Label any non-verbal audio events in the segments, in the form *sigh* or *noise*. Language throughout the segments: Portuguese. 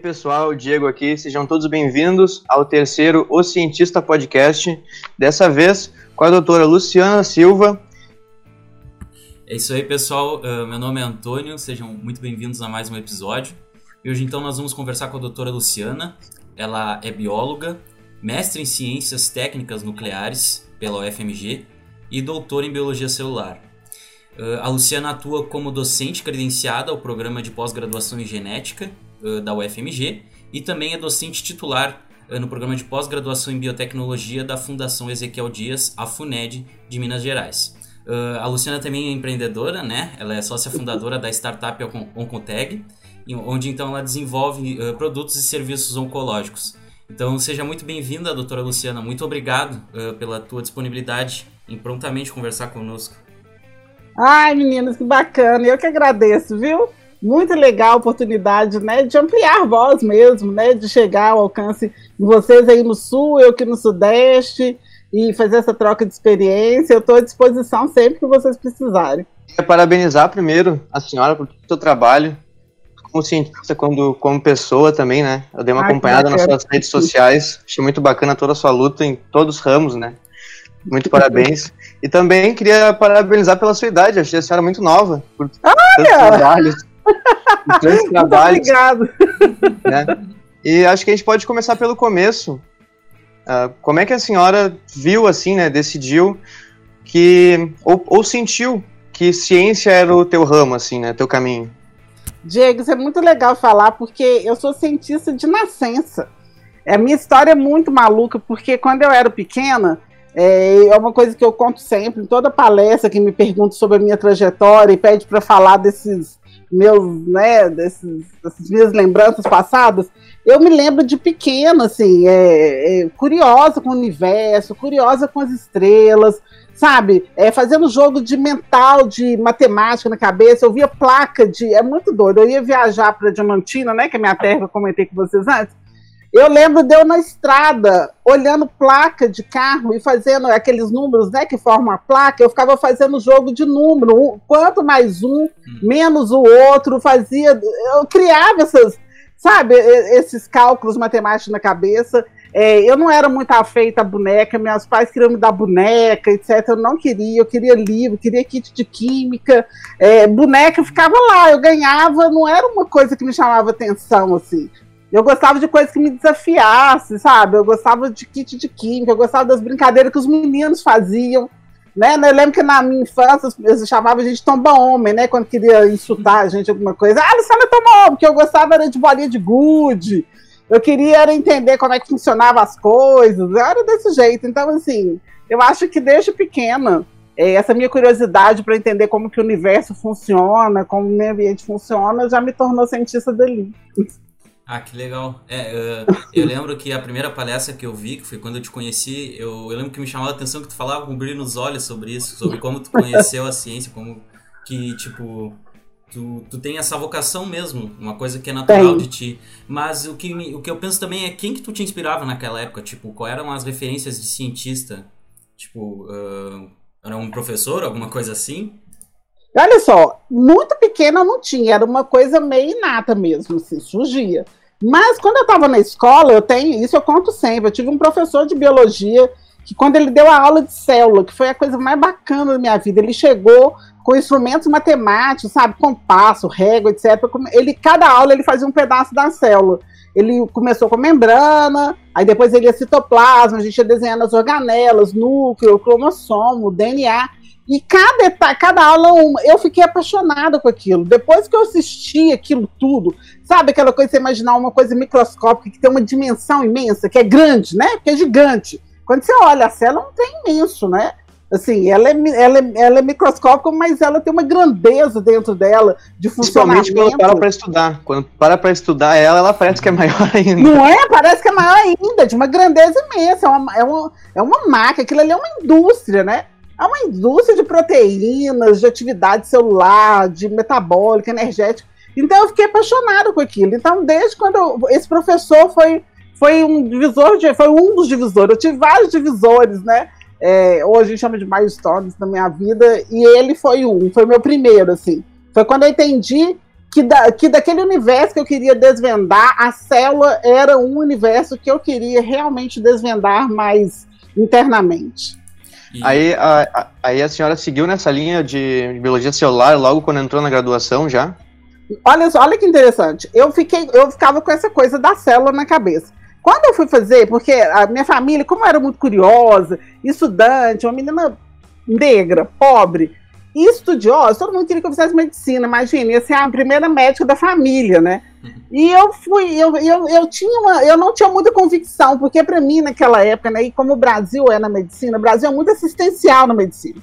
pessoal, Diego aqui, sejam todos bem-vindos ao terceiro O Cientista Podcast, dessa vez com a doutora Luciana Silva. É isso aí, pessoal. Uh, meu nome é Antônio, sejam muito bem-vindos a mais um episódio. E hoje, então, nós vamos conversar com a doutora Luciana. Ela é bióloga, mestre em ciências técnicas nucleares pela UFMG e doutora em biologia celular. Uh, a Luciana atua como docente credenciada ao programa de pós-graduação em genética uh, da UFMG e também é docente titular uh, no programa de pós-graduação em biotecnologia da Fundação Ezequiel Dias, a FUNED, de Minas Gerais. a Luciana também é empreendedora, né? Ela é sócia fundadora da startup Oncoteg, onde então ela desenvolve produtos e serviços oncológicos. Então seja muito bem-vinda, doutora Luciana. Muito obrigado pela tua disponibilidade em prontamente conversar conosco. Ai, meninas, que bacana. Eu que agradeço, viu? Muito legal a oportunidade, né, de ampliar a voz mesmo, né, de chegar ao alcance de vocês aí no Sul, eu aqui no Sudeste, e fazer essa troca de experiência. Eu estou à disposição sempre que vocês precisarem. Queria parabenizar primeiro a senhora por todo o seu trabalho, como cientista, quando, como pessoa também, né? Eu dei uma Ai, acompanhada nas suas redes sociais, achei muito bacana toda a sua luta em todos os ramos, né? Muito *laughs* parabéns. E também queria parabenizar pela sua idade. Achei a senhora muito nova. Por tantos trabalhos. Tantos *laughs* trabalhos. Muito obrigado. Né? E acho que a gente pode começar pelo começo. Uh, como é que a senhora viu, assim, né? Decidiu que. Ou, ou sentiu que ciência era o teu ramo, assim, né? Teu caminho. Diego, isso é muito legal falar, porque eu sou cientista de nascença. A minha história é muito maluca, porque quando eu era pequena, é, é, uma coisa que eu conto sempre, em toda palestra que me pergunta sobre a minha trajetória e pede para falar desses meus, né, desses, dessas minhas lembranças passadas, eu me lembro de pequena, assim, é, é, curiosa com o universo, curiosa com as estrelas, sabe? É, fazendo jogo de mental, de matemática na cabeça, eu via placa de. É muito doido. Eu ia viajar para Diamantina, né? Que é minha terra, eu comentei com vocês antes. Eu lembro de eu na estrada, olhando placa de carro e fazendo aqueles números, né, que formam a placa, eu ficava fazendo jogo de número, quanto mais um, hum. menos o outro, fazia, eu criava essas, sabe, esses cálculos matemáticos na cabeça. É, eu não era muito afeita a boneca, meus pais queriam me dar boneca, etc. Eu não queria, eu queria livro, queria kit de química. É, boneca ficava lá, eu ganhava, não era uma coisa que me chamava atenção, assim. Eu gostava de coisas que me desafiassem, sabe? Eu gostava de kit de química, eu gostava das brincadeiras que os meninos faziam. Né? Eu lembro que na minha infância eles chamavam a gente tomba homem, né? Quando queria insultar a gente alguma coisa. Ah, Luciana tomba homem, porque eu gostava era de bolinha de gude. Eu queria entender como é que funcionavam as coisas. Eu era desse jeito. Então, assim, eu acho que desde pequena, é, essa minha curiosidade para entender como que o universo funciona, como o meio ambiente funciona, já me tornou cientista dele. Ah, que legal. É, eu, *laughs* eu, lembro que a primeira palestra que eu vi, que foi quando eu te conheci, eu, eu lembro que me chamou a atenção que tu falava com brilho nos olhos sobre isso, sobre como tu conheceu a ciência, como que, tipo, tu, tu tem essa vocação mesmo, uma coisa que é natural de ti. Mas o que, me, o que eu penso também é quem que tu te inspirava naquela época, tipo, qual eram as referências de cientista? Tipo, uh, era um professor, alguma coisa assim? Olha só, muito pequena eu não tinha, era uma coisa meio inata mesmo, assim, surgia. Mas quando eu estava na escola, eu tenho, isso eu conto sempre, eu tive um professor de biologia que quando ele deu a aula de célula, que foi a coisa mais bacana da minha vida, ele chegou com instrumentos matemáticos, sabe, compasso, régua, etc. Ele cada aula ele fazia um pedaço da célula. Ele começou com membrana, aí depois ele ia citoplasma, a gente ia desenhando as organelas, núcleo, cromossomo, DNA. E cada, cada aula uma. Eu fiquei apaixonada com aquilo. Depois que eu assisti aquilo tudo, sabe aquela coisa de você imaginar uma coisa microscópica que tem uma dimensão imensa, que é grande, né? Que é gigante. Quando você olha a célula, não tem imenso, né? Assim, ela é, ela, é, ela é microscópica, mas ela tem uma grandeza dentro dela de funcionamento. Principalmente quando para para estudar. Quando para para estudar ela, ela parece que é maior *laughs* ainda. Não é? Parece que é maior ainda, de uma grandeza imensa. É uma, é uma, é uma máquina, aquilo ali é uma indústria, né? É uma indústria de proteínas, de atividade celular, de metabólica, energética. Então eu fiquei apaixonada com aquilo. Então, desde quando eu, esse professor foi, foi um divisor, de, foi um dos divisores. Eu tive vários divisores, né? É, hoje a gente chama de milestones na minha vida, e ele foi um, foi meu primeiro, assim. Foi quando eu entendi que, da, que daquele universo que eu queria desvendar, a célula era um universo que eu queria realmente desvendar mais internamente. E... Aí, a, aí a senhora seguiu nessa linha de biologia celular logo quando entrou na graduação já? Olha, olha que interessante. Eu fiquei, eu ficava com essa coisa da célula na cabeça. Quando eu fui fazer, porque a minha família, como era muito curiosa, estudante, uma menina negra, pobre, e estudiosa, todo mundo queria que eu fizesse medicina, imagina, ia ser a primeira médica da família, né? E eu fui, eu, eu, eu tinha uma, eu não tinha muita convicção, porque para mim naquela época, né, e como o Brasil é na medicina, o Brasil é muito assistencial na medicina.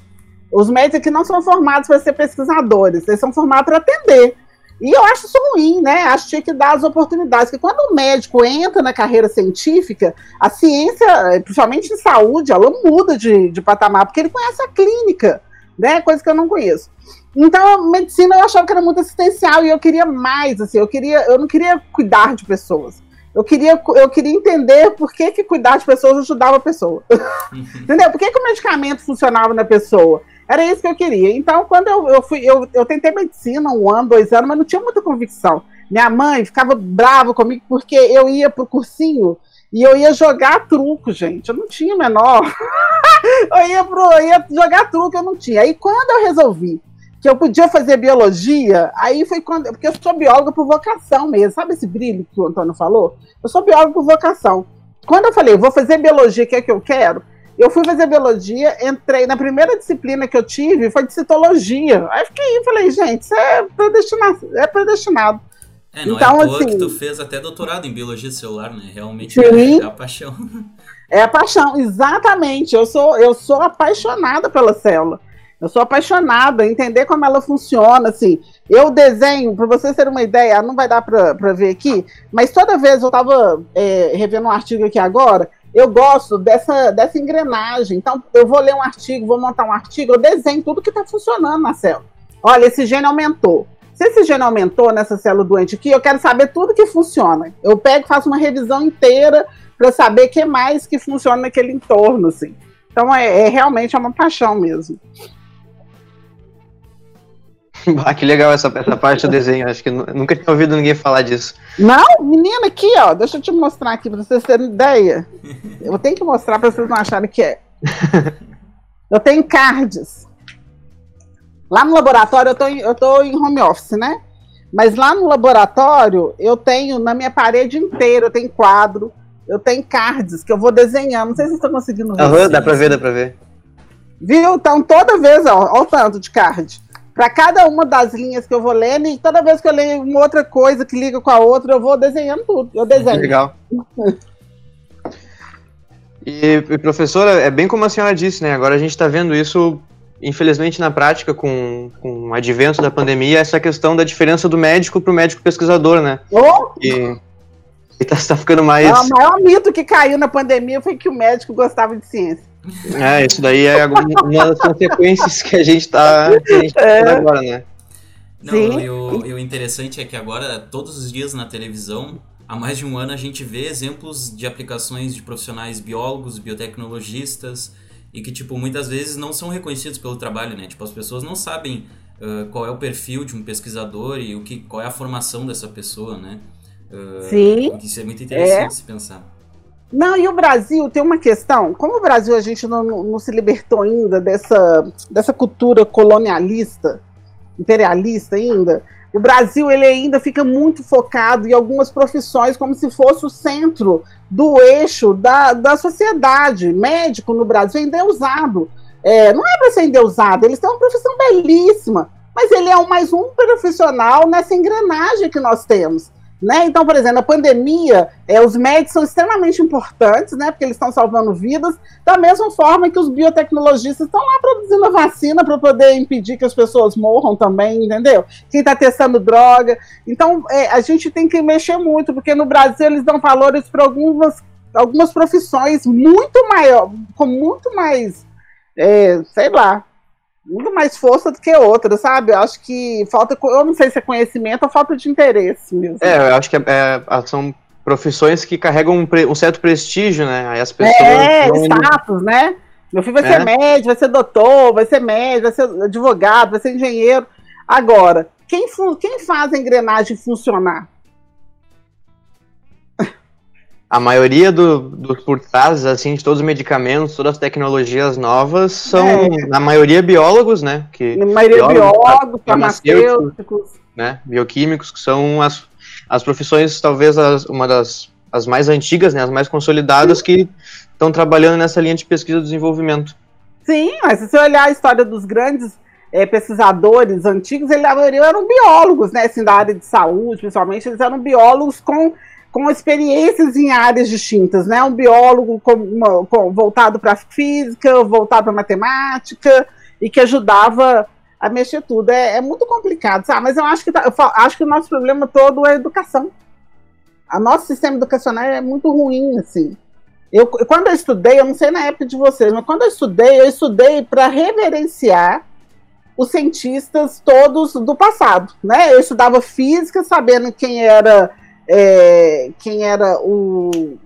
Os médicos aqui não são formados para ser pesquisadores, eles são formados para atender. E eu acho isso ruim, né? Acho que tinha que dar as oportunidades. Porque quando o médico entra na carreira científica, a ciência, principalmente em saúde, ela muda de, de patamar, porque ele conhece a clínica, né? Coisa que eu não conheço. Então, a medicina eu achava que era muito assistencial e eu queria mais, assim, eu queria, eu não queria cuidar de pessoas. Eu queria, eu queria entender por que, que cuidar de pessoas ajudava a pessoa. *laughs* Entendeu? Por que, que o medicamento funcionava na pessoa? Era isso que eu queria. Então, quando eu, eu fui, eu, eu tentei medicina um ano, dois anos, mas não tinha muita convicção. Minha mãe ficava brava comigo porque eu ia pro cursinho e eu ia jogar truco, gente. Eu não tinha menor. *laughs* eu, ia pro, eu ia jogar truco, eu não tinha. Aí quando eu resolvi que eu podia fazer biologia, aí foi quando. Porque eu sou bióloga por vocação mesmo. Sabe esse brilho que o Antônio falou? Eu sou bióloga por vocação. Quando eu falei, vou fazer biologia, que é que eu quero, eu fui fazer biologia, entrei na primeira disciplina que eu tive, foi de citologia. Aí fiquei, falei, gente, isso é predestinado. É predestinado. É, não então, é assim, que tu fez até doutorado em biologia celular, né? Realmente é, é a paixão. *laughs* É a paixão, exatamente. Eu sou, eu sou apaixonada pela célula. Eu sou apaixonada, entender como ela funciona, assim. Eu desenho, para vocês terem uma ideia, não vai dar para ver aqui, mas toda vez eu estava é, revendo um artigo aqui agora, eu gosto dessa, dessa engrenagem. Então, eu vou ler um artigo, vou montar um artigo, eu desenho tudo que está funcionando na célula. Olha, esse gene aumentou. Se esse gene aumentou nessa célula doente aqui, eu quero saber tudo que funciona. Eu pego faço uma revisão inteira para saber o que mais que funciona naquele entorno, assim. Então, é, é realmente é uma paixão mesmo. *laughs* Ah, que legal essa, essa parte do desenho. Acho que nunca tinha ouvido ninguém falar disso. Não, menina, aqui, ó. Deixa eu te mostrar aqui pra vocês terem ideia. Eu tenho que mostrar pra vocês não acharem que é. *laughs* Eu tenho cards. Lá no laboratório, eu tô, em, eu tô em home office, né? Mas lá no laboratório, eu tenho na minha parede inteira, eu tenho quadro, eu tenho cards que eu vou desenhando. Não sei se vocês estão conseguindo ver. Uhum, dá pra ver, dá pra ver. Viu? Então, toda vez, ó, ó o tanto de card para cada uma das linhas que eu vou lendo, e toda vez que eu leio uma outra coisa que liga com a outra, eu vou desenhando tudo. Eu desenho. Legal. e, professora, é bem como a senhora disse, né? Agora a gente está vendo isso, infelizmente, na prática, com, com o advento da pandemia, essa questão da diferença do médico para o médico pesquisador, né? Oh! E, está tá ficando mais. o maior mito que caiu na pandemia foi que o médico gostava de ciência. É, isso daí é uma das consequências que a gente está tá é. agora, né? Não, e o, e o interessante é que agora, todos os dias na televisão, há mais de um ano, a gente vê exemplos de aplicações de profissionais biólogos, biotecnologistas, e que, tipo, muitas vezes não são reconhecidos pelo trabalho, né? Tipo, as pessoas não sabem uh, qual é o perfil de um pesquisador e o que, qual é a formação dessa pessoa, né? Uh, Sim. Isso é muito interessante é. se pensar. Não, e o Brasil tem uma questão. Como o Brasil a gente não, não se libertou ainda dessa, dessa cultura colonialista, imperialista ainda, o Brasil ele ainda fica muito focado em algumas profissões como se fosse o centro do eixo da, da sociedade. Médico no Brasil ainda é usado. É, não é para ser endeusado, eles têm uma profissão belíssima, mas ele é um, mais um profissional nessa engrenagem que nós temos. Né? Então, por exemplo, na pandemia, é, os médicos são extremamente importantes, né? Porque eles estão salvando vidas, da mesma forma que os biotecnologistas estão lá produzindo a vacina para poder impedir que as pessoas morram também, entendeu? Quem está testando droga. Então, é, a gente tem que mexer muito, porque no Brasil eles dão valores para algumas, algumas profissões muito maior, com muito mais, é, sei lá, mais força do que outra, sabe? Eu acho que falta, eu não sei se é conhecimento ou falta de interesse mesmo. É, eu acho que é, é, são profissões que carregam um, um, certo prestígio, né? Aí as pessoas. É, status, né? Meu filho vai é. ser médico, vai ser doutor, vai ser médico, vai ser advogado, vai ser engenheiro. Agora, quem, quem faz a engrenagem funcionar? A maioria dos do por trás, assim, de todos os medicamentos, todas as tecnologias novas, são, é. na maioria, biólogos, né? Que, na maioria, biólogos, biólogos farmacêuticos. Né, bioquímicos, que são as, as profissões, talvez, as, uma das as mais antigas, né, as mais consolidadas, Sim. que estão trabalhando nessa linha de pesquisa e desenvolvimento. Sim, mas se você olhar a história dos grandes é, pesquisadores antigos, eles eram biólogos, né, assim, da área de saúde, principalmente, eles eram biólogos com, com experiências em áreas distintas, né, um biólogo com, uma, com, voltado para física, voltado para matemática, e que ajudava a mexer tudo. É, é muito complicado, sabe? Mas eu acho que, tá, eu acho que o nosso problema todo é a educação. O nosso sistema educacional é muito ruim, assim. Eu, quando eu estudei, eu não sei na época de vocês, mas quando eu estudei, eu estudei para reverenciar os cientistas todos do passado, né? Eu estudava física, sabendo quem era é, quem era o,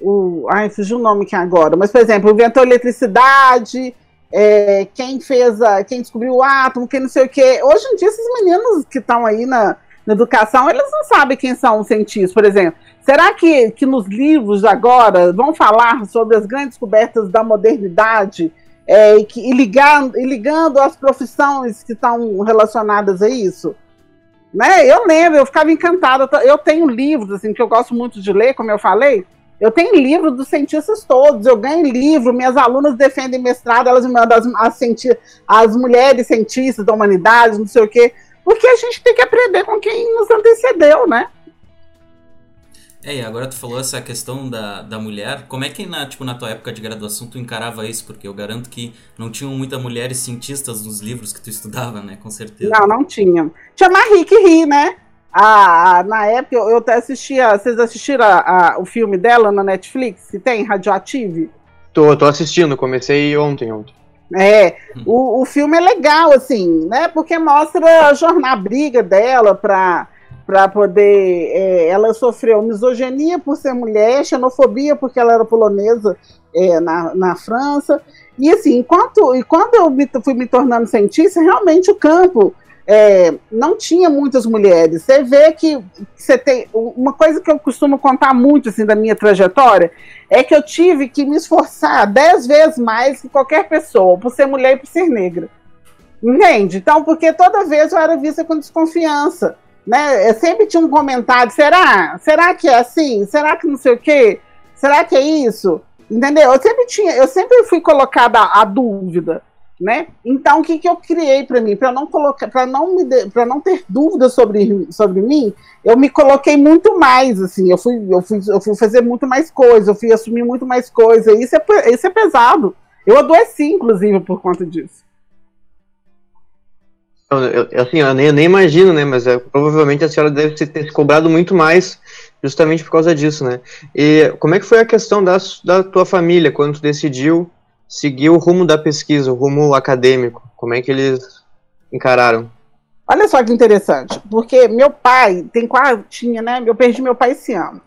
o ai, fugiu o nome aqui agora, mas por exemplo, inventou eletricidade, é, quem fez a, quem descobriu o átomo, quem não sei o que. Hoje em dia esses meninos que estão aí na, na educação, eles não sabem quem são os cientistas, por exemplo. Será que, que nos livros agora vão falar sobre as grandes descobertas da modernidade é, e, que, e, ligando, e ligando as profissões que estão relacionadas a isso? Né? Eu lembro, eu ficava encantada. Eu tenho livros assim que eu gosto muito de ler, como eu falei. Eu tenho livro dos cientistas todos, eu ganho livro, minhas alunas defendem mestrado, elas me mandam as, as, as mulheres cientistas da humanidade, não sei o quê, porque a gente tem que aprender com quem nos antecedeu, né? É, e agora tu falou essa questão da, da mulher. Como é que na, tipo, na tua época de graduação tu encarava isso? Porque eu garanto que não tinham muitas mulheres cientistas nos livros que tu estudava, né? Com certeza. Não, não tinham. Tinha Marie Curie, né? A, a, na época eu, eu assistia. Vocês assistiram a, a, o filme dela na Netflix, que tem, Radioactive? Tô, tô assistindo, comecei ontem, ontem. É, hum. o, o filme é legal, assim, né? Porque mostra a jornada, a briga dela pra para poder. É, ela sofreu misoginia por ser mulher, xenofobia porque ela era polonesa é, na, na França. E assim, enquanto, e quando eu me, fui me tornando cientista, realmente o campo é, não tinha muitas mulheres. Você vê que você tem. Uma coisa que eu costumo contar muito assim, da minha trajetória é que eu tive que me esforçar dez vezes mais que qualquer pessoa, por ser mulher e por ser negra. Entende? Então, porque toda vez eu era vista com desconfiança né? Eu sempre tinha um comentário, será? Será que é assim? Será que não sei o quê? Será que é isso? Entendeu? Eu sempre tinha, eu sempre fui colocada a, dúvida, né? Então o que, que eu criei para mim, para não colocar, para não me, para não ter dúvida sobre, sobre mim, eu me coloquei muito mais, assim, eu fui, eu fui, eu fui fazer muito mais coisa, eu fui assumir muito mais coisa. Isso é, isso é pesado. Eu adoeci, inclusive, por conta disso. Eu, eu, assim, eu nem, eu nem imagino, né? Mas é, provavelmente a senhora deve ter se cobrado muito mais justamente por causa disso, né? E como é que foi a questão da, da tua família quando tu decidiu seguir o rumo da pesquisa, o rumo acadêmico? Como é que eles encararam? Olha só que interessante, porque meu pai tem quase, tinha, né? Eu perdi meu pai esse ano.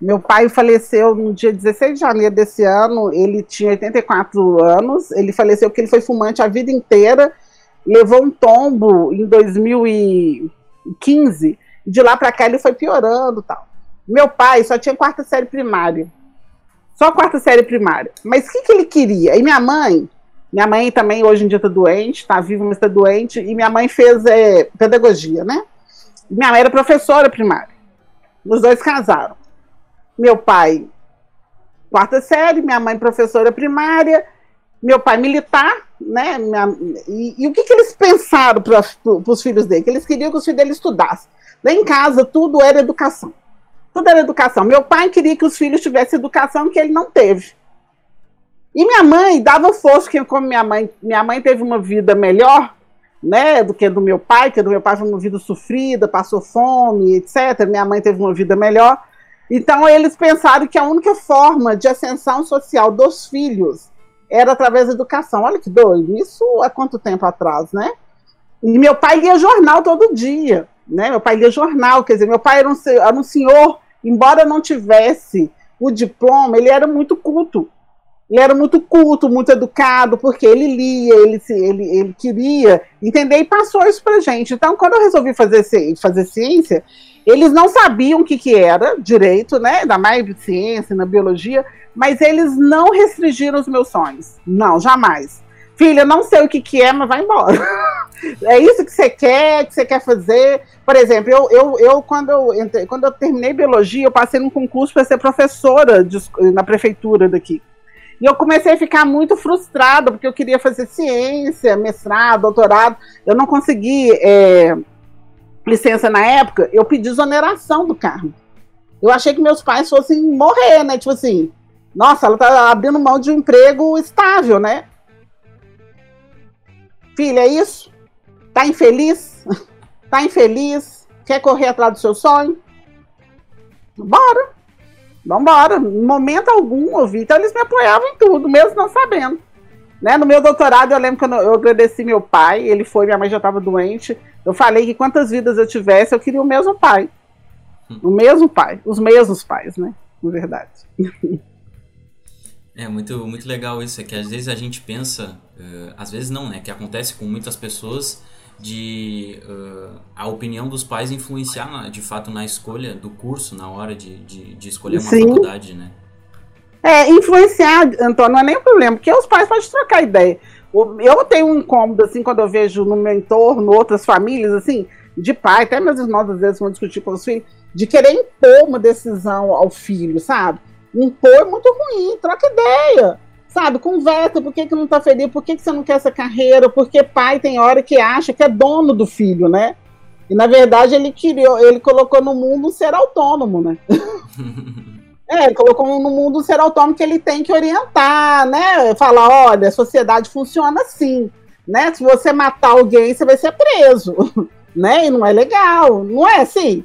Meu pai faleceu no dia 16 de janeiro desse ano, ele tinha 84 anos, ele faleceu porque ele foi fumante a vida inteira levou um tombo em 2015, de lá para cá ele foi piorando tal. Meu pai só tinha quarta série primária. Só quarta série primária. Mas o que, que ele queria? E minha mãe, minha mãe também hoje em dia está doente, está viva, mas está doente, e minha mãe fez é, pedagogia, né? Minha mãe era professora primária. Os dois casaram. Meu pai, quarta série, minha mãe professora primária, meu pai militar, né? E, e, o que, que eles pensaram para os filhos dele? Que eles queriam que os filhos dele estudassem. Lá em casa, tudo era educação. Tudo era educação. Meu pai queria que os filhos tivessem educação que ele não teve. E minha mãe dava força, que como minha mãe, minha mãe teve uma vida melhor, né, do que do meu pai, que do meu pai foi uma vida sofrida, passou fome, etc. Minha mãe teve uma vida melhor. Então eles pensaram que a única forma de ascensão social dos filhos era através da educação. Olha que doido, isso há quanto tempo atrás, né? E meu pai lia jornal todo dia, né? Meu pai lia jornal, quer dizer, meu pai era um, era um senhor, embora não tivesse o diploma, ele era muito culto. Ele era muito culto, muito educado, porque ele lia, ele, ele, ele queria entender e passou isso pra gente. Então, quando eu resolvi fazer, fazer ciência, eles não sabiam o que, que era direito, né? Da mais ciência, na biologia, mas eles não restringiram os meus sonhos. Não, jamais. Filha, não sei o que, que é, mas vai embora. *laughs* é isso que você quer, que você quer fazer. Por exemplo, eu, eu, eu, quando, eu entrei, quando eu terminei biologia, eu passei num concurso para ser professora de, na prefeitura daqui. E eu comecei a ficar muito frustrada, porque eu queria fazer ciência, mestrado, doutorado. Eu não consegui é, licença na época, eu pedi exoneração do cargo. Eu achei que meus pais fossem morrer, né? Tipo assim, nossa, ela tá abrindo mão de um emprego estável, né? Filha, é isso? Tá infeliz? *laughs* tá infeliz? Quer correr atrás do seu sonho? Bora! Vambora, em momento algum ouvi. Então eles me apoiavam em tudo, mesmo não sabendo. Né? No meu doutorado, eu lembro que eu, agradeci meu pai, ele foi, minha mãe já estava doente. Eu falei que quantas vidas eu tivesse, eu queria o mesmo pai. Hum. O mesmo pai, os mesmos pais, né? Na verdade. *laughs* É muito, muito legal isso, é que às vezes a gente pensa, uh, às vezes não, né? Que acontece com muitas pessoas de uh, a opinião dos pais influenciar na, de fato na escolha do curso, na hora de, de, de escolher uma Sim. faculdade, né? É, influenciar, Antônio, não é nem um problema, porque os pais podem trocar ideia. Eu tenho um incômodo, assim, quando eu vejo no meu entorno outras famílias, assim, de pai, até meus irmãos às vezes vão discutir com os filhos, de querer impor uma decisão ao filho, sabe? Impor é muito ruim, troca ideia sabe, conversa, por que, que não tá feliz, por que, que você não quer essa carreira, porque pai tem hora que acha que é dono do filho, né? E na verdade ele criou, ele colocou no mundo um ser autônomo, né? *laughs* é, ele colocou no mundo um ser autônomo que ele tem que orientar, né? Falar, olha, a sociedade funciona assim, né? Se você matar alguém, você vai ser preso, *laughs* né? E não é legal, não é assim?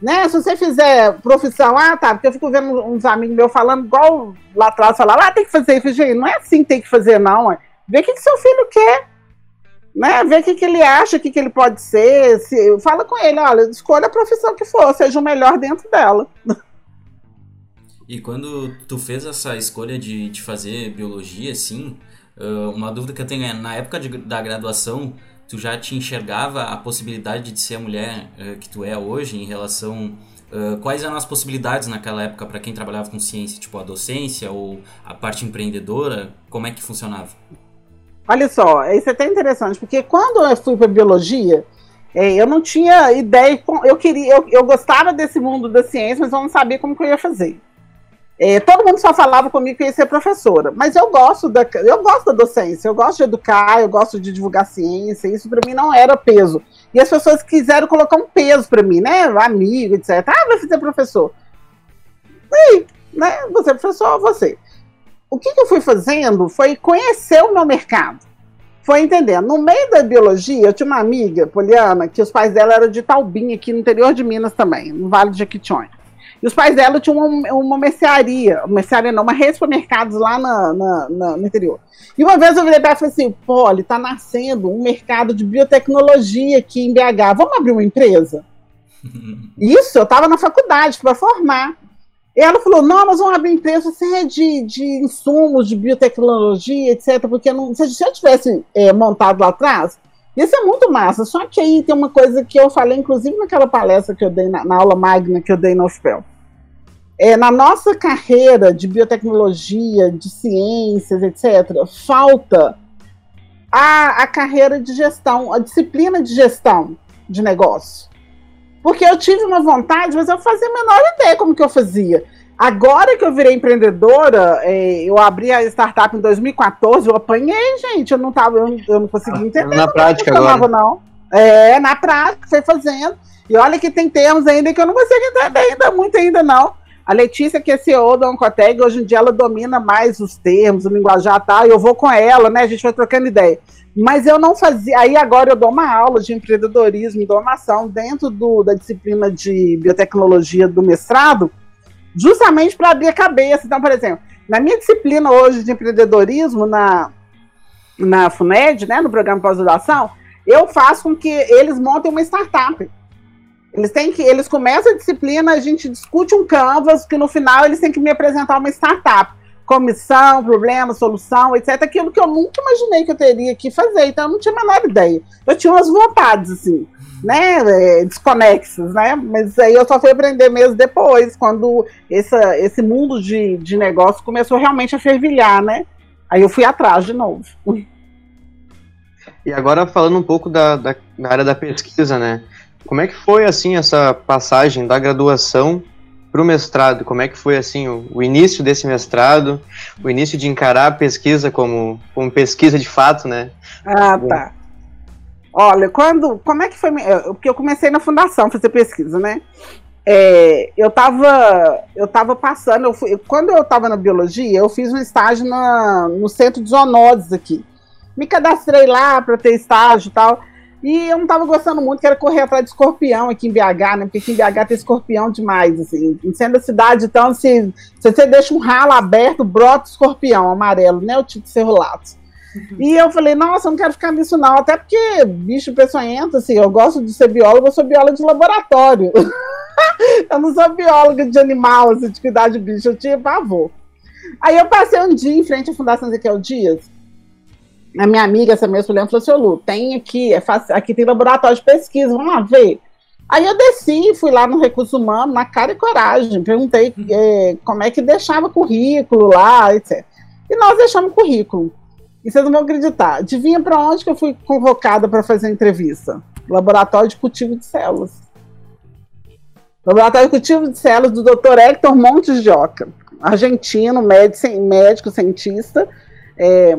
Né? Se você fizer profissão, ah, tá, porque eu fico vendo uns amigos meus falando, igual lá atrás, falar, ah, tem que fazer gente, não é assim que tem que fazer, não. É. Vê o que, que seu filho quer. Né? Vê o que, que ele acha, o que, que ele pode ser. Se, fala com ele, olha, escolha a profissão que for, seja o melhor dentro dela. E quando tu fez essa escolha de, de fazer biologia, assim, uma dúvida que eu tenho é, na época de, da graduação, tu já te enxergava a possibilidade de ser a mulher uh, que tu é hoje em relação uh, quais eram as possibilidades naquela época para quem trabalhava com ciência, tipo a docência ou a parte empreendedora, como é que funcionava? Olha só, isso é até interessante, porque quando eu fui para biologia, é, eu não tinha ideia, eu queria, eu, eu gostava desse mundo da ciência, mas eu não sabia como que eu ia fazer. É, todo mundo só falava comigo que ia ser professora, mas eu gosto da, eu gosto da docência, eu gosto de educar, eu gosto de divulgar ciência, isso para mim não era peso. E as pessoas quiseram colocar um peso para mim, né? Amigo, etc. Ah, vai ser professor. E, né? Você é professor, você. O que, que eu fui fazendo foi conhecer o meu mercado. Foi entender. No meio da biologia, eu tinha uma amiga, Poliana, que os pais dela eram de Taubinha, aqui no interior de Minas também, no Vale de Jequitinhonha. E os pais dela tinham uma, uma mercearia, uma mercearia não, uma rede de supermercados lá na, na, na, no interior. E uma vez eu virei para ela e falei assim, Poli, tá nascendo um mercado de biotecnologia aqui em BH, vamos abrir uma empresa? *laughs* Isso, eu estava na faculdade para formar. E ela falou, não, nós vamos abrir empresa assim, de, de insumos, de biotecnologia, etc. Porque não, se eu tivesse é, montado lá atrás, isso é muito massa. Só que aí tem uma coisa que eu falei, inclusive naquela palestra que eu dei na, na aula magna que eu dei no UFPEL. É, na nossa carreira de biotecnologia, de ciências, etc., falta a, a carreira de gestão, a disciplina de gestão de negócio. Porque eu tive uma vontade, mas eu fazia a menor ideia como que eu fazia. Agora que eu virei empreendedora, é, eu abri a startup em 2014, eu apanhei, gente. Eu não tava, eu, eu não consegui entender. Na prática agora. Não. É, na prática, foi fazendo. E olha que tem termos ainda que eu não consigo entender ainda, muito ainda não. A Letícia, que é CEO da Oncoteg, hoje em dia ela domina mais os termos, o linguajar tal, e eu vou com ela, né? A gente vai trocando ideia. Mas eu não fazia. Aí agora eu dou uma aula de empreendedorismo domação dentro do, da disciplina de biotecnologia do mestrado justamente para abrir a cabeça. Então, por exemplo, na minha disciplina hoje de empreendedorismo na, na FUNED, né, no programa pós-graduação, eu faço com que eles montem uma startup. Eles têm que, eles começam a disciplina, a gente discute um canvas, que no final eles têm que me apresentar uma startup. comissão, problema, solução, etc. Aquilo que eu nunca imaginei que eu teria que fazer, então eu não tinha a menor ideia. Eu tinha umas vontades, assim, né, é, desconexas, né, mas aí eu só fui aprender mesmo depois, quando essa, esse mundo de, de negócio começou realmente a fervilhar, né, aí eu fui atrás de novo. E agora falando um pouco da, da, da área da pesquisa, né, como é que foi, assim, essa passagem da graduação para o mestrado? Como é que foi assim o, o, início desse mestrado, o início de encarar a pesquisa como, como pesquisa de fato, né? Ah, tá. Olha, quando, como é que foi? Porque eu comecei na fundação a fazer pesquisa, né? É, eu estava eu tava passando, eu fui, quando eu estava na biologia, eu fiz um estágio na, no centro de zoonoses aqui. Me cadastrei lá para ter estágio e tal. E eu não tava gostando muito, que era correr atrás de escorpião aqui em BH, né? Porque aqui em BH tem escorpião demais, assim. Sendo a cidade, então, se, se você deixa um ralo aberto, brota escorpião amarelo, né? O tipo de cerulato. Uhum. E eu falei, nossa, eu não quero ficar nisso não, até porque bicho peçonhento, assim, eu gosto de ser biólogo, eu sou bióloga de laboratório. *laughs* eu não sou bióloga de animal, assim, de cuidar de bicho, eu tinha pavor. Aí eu passei um dia em frente à Fundação Ezequiel Dias, a minha amiga, essa mesma mulher, falou assim: Lu, tem aqui, é fácil, aqui tem laboratório de pesquisa, vamos lá ver. Aí eu desci, fui lá no recurso humano, na cara e coragem, perguntei é, como é que deixava currículo lá, etc. E nós deixamos currículo. E vocês não vão acreditar. Adivinha para onde que eu fui convocada para fazer a entrevista? Laboratório de cultivo de células. Laboratório de cultivo de células do Dr. Hector Montes de Oca, argentino, médico, médico cientista. É,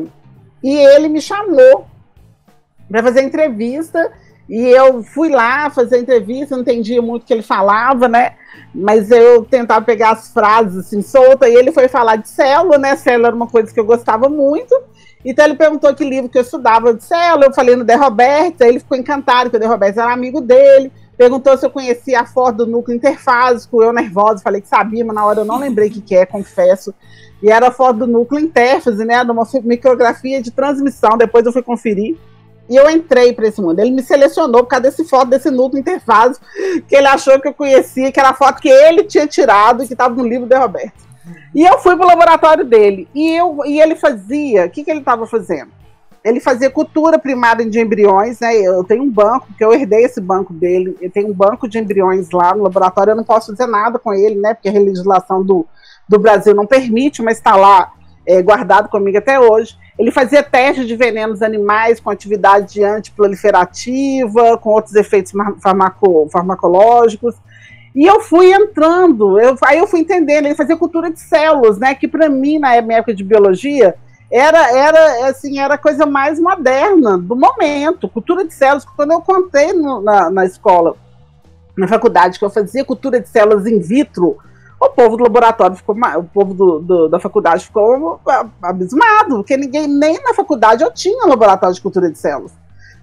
e ele me chamou para fazer entrevista. E eu fui lá fazer entrevista, não entendia muito o que ele falava, né? Mas eu tentava pegar as frases assim soltas, e ele foi falar de célula, né? Célula era uma coisa que eu gostava muito. Então ele perguntou que livro que eu estudava de célula, eu falei no De Roberts, aí ele ficou encantado que o De Roberts era amigo dele. Perguntou se eu conhecia a foto do núcleo interfásico, eu nervosa, falei que sabia, mas na hora eu não lembrei o que, que é, confesso e era a foto do núcleo intérfase, né, de uma micrografia de transmissão, depois eu fui conferir, e eu entrei para esse mundo. Ele me selecionou por causa desse foto desse núcleo interfase, que ele achou que eu conhecia, que era a foto que ele tinha tirado e que estava no livro de Roberto. E eu fui para o laboratório dele, e, eu, e ele fazia, o que, que ele estava fazendo? Ele fazia cultura primária de embriões, né? Eu tenho um banco, que eu herdei esse banco dele. Eu tenho um banco de embriões lá no laboratório. Eu não posso fazer nada com ele, né? Porque a legislação do, do Brasil não permite, mas está lá é, guardado comigo até hoje. Ele fazia testes de venenos animais com atividade antiproliferativa, com outros efeitos farmaco, farmacológicos. E eu fui entrando, eu, aí eu fui entendendo, ele fazia cultura de células, né? Que para mim, na minha época de biologia, era, era assim, era a coisa mais moderna do momento. Cultura de células, quando eu contei no, na, na escola, na faculdade, que eu fazia cultura de células in vitro, o povo do laboratório ficou, o povo do, do, da faculdade ficou abismado, porque ninguém, nem na faculdade eu tinha laboratório de cultura de células,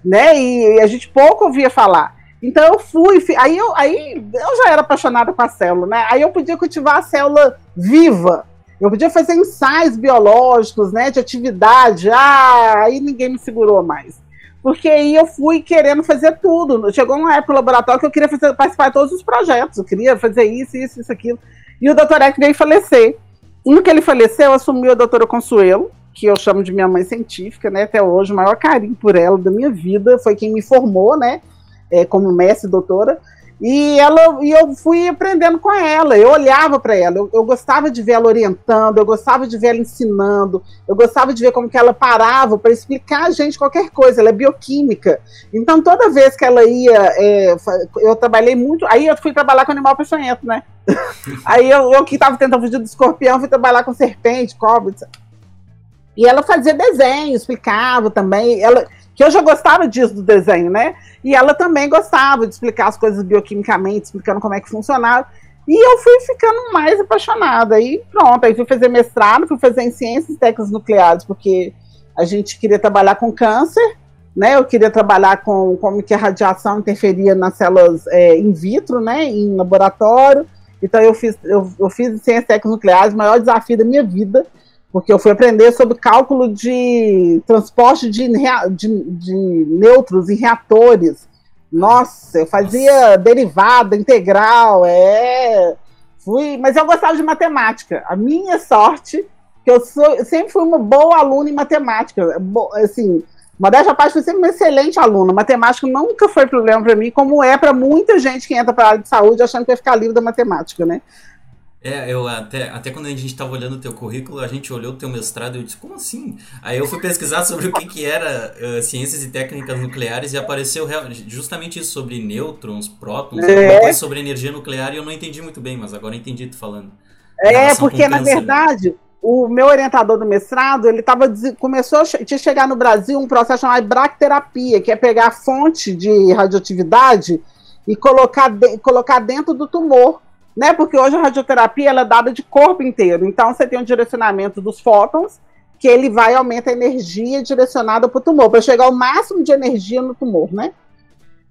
né? E, e a gente pouco ouvia falar. Então eu fui, aí eu, aí eu já era apaixonada com a célula, né? Aí eu podia cultivar a célula viva, eu podia fazer ensaios biológicos, né, de atividade. Ah, aí ninguém me segurou mais. Porque aí eu fui querendo fazer tudo. Chegou uma época no laboratório que eu queria fazer, participar de todos os projetos. Eu queria fazer isso, isso, isso, aquilo. E o doutor Eck veio falecer. No que ele faleceu, assumiu a doutora Consuelo, que eu chamo de minha mãe científica, né? Até hoje, o maior carinho por ela da minha vida. Foi quem me formou, né? É, como mestre doutora. E, ela, e eu fui aprendendo com ela, eu olhava para ela, eu, eu, gostava de ver ela orientando, eu gostava de ver ela ensinando, eu gostava de ver como que ela parava para explicar a gente qualquer coisa, ela é bioquímica. Então, toda vez que ela ia, é, eu trabalhei muito, aí eu fui trabalhar com animal peçonhento, né? *laughs* aí eu, eu que estava tentando fugir do escorpião, fui trabalhar com serpente, cobra, e ela fazia desenho, explicava também, ela que eu já gostava disso do desenho, né? E ela também gostava de explicar as coisas bioquimicamente, explicando como é que funcionava. E eu fui ficando mais apaixonada. E pronto, aí fui fazer mestrado, fui fazer em ciências técnicas nucleares, porque a gente queria trabalhar com câncer, né? Eu queria trabalhar com como que a radiação interferia nas células é, in vitro, né? Em laboratório. Então eu fiz, eu, eu fiz ciências técnicas nucleares, o maior desafio da minha vida porque eu fui aprender sobre cálculo de transporte de, de, de nêutrons em reatores. Nossa, eu fazia derivada, integral, é. Fui, mas eu gostava de matemática. A minha sorte que eu, sou, eu sempre fui uma boa aluna em matemática. Bo, assim, modéstia à parte, fui sempre uma excelente aluna. Matemática nunca foi problema para mim, como é para muita gente que entra para a área de saúde achando que vai ficar livre da matemática, né? É, eu até, até quando a gente estava olhando o teu currículo, a gente olhou o teu mestrado e eu disse, como assim? Aí eu fui pesquisar sobre o que, que era uh, ciências e técnicas nucleares e apareceu justamente isso sobre nêutrons, prótons, é. sobre energia nuclear e eu não entendi muito bem, mas agora entendi tu falando. É, porque na né? verdade, o meu orientador do mestrado, ele tava, começou a chegar no Brasil um processo chamado bracterapia, que é pegar a fonte de radioatividade e colocar, de, colocar dentro do tumor né? Porque hoje a radioterapia ela é dada de corpo inteiro. Então você tem um direcionamento dos fótons, que ele vai aumentar a energia direcionada para o tumor, para chegar ao máximo de energia no tumor, né?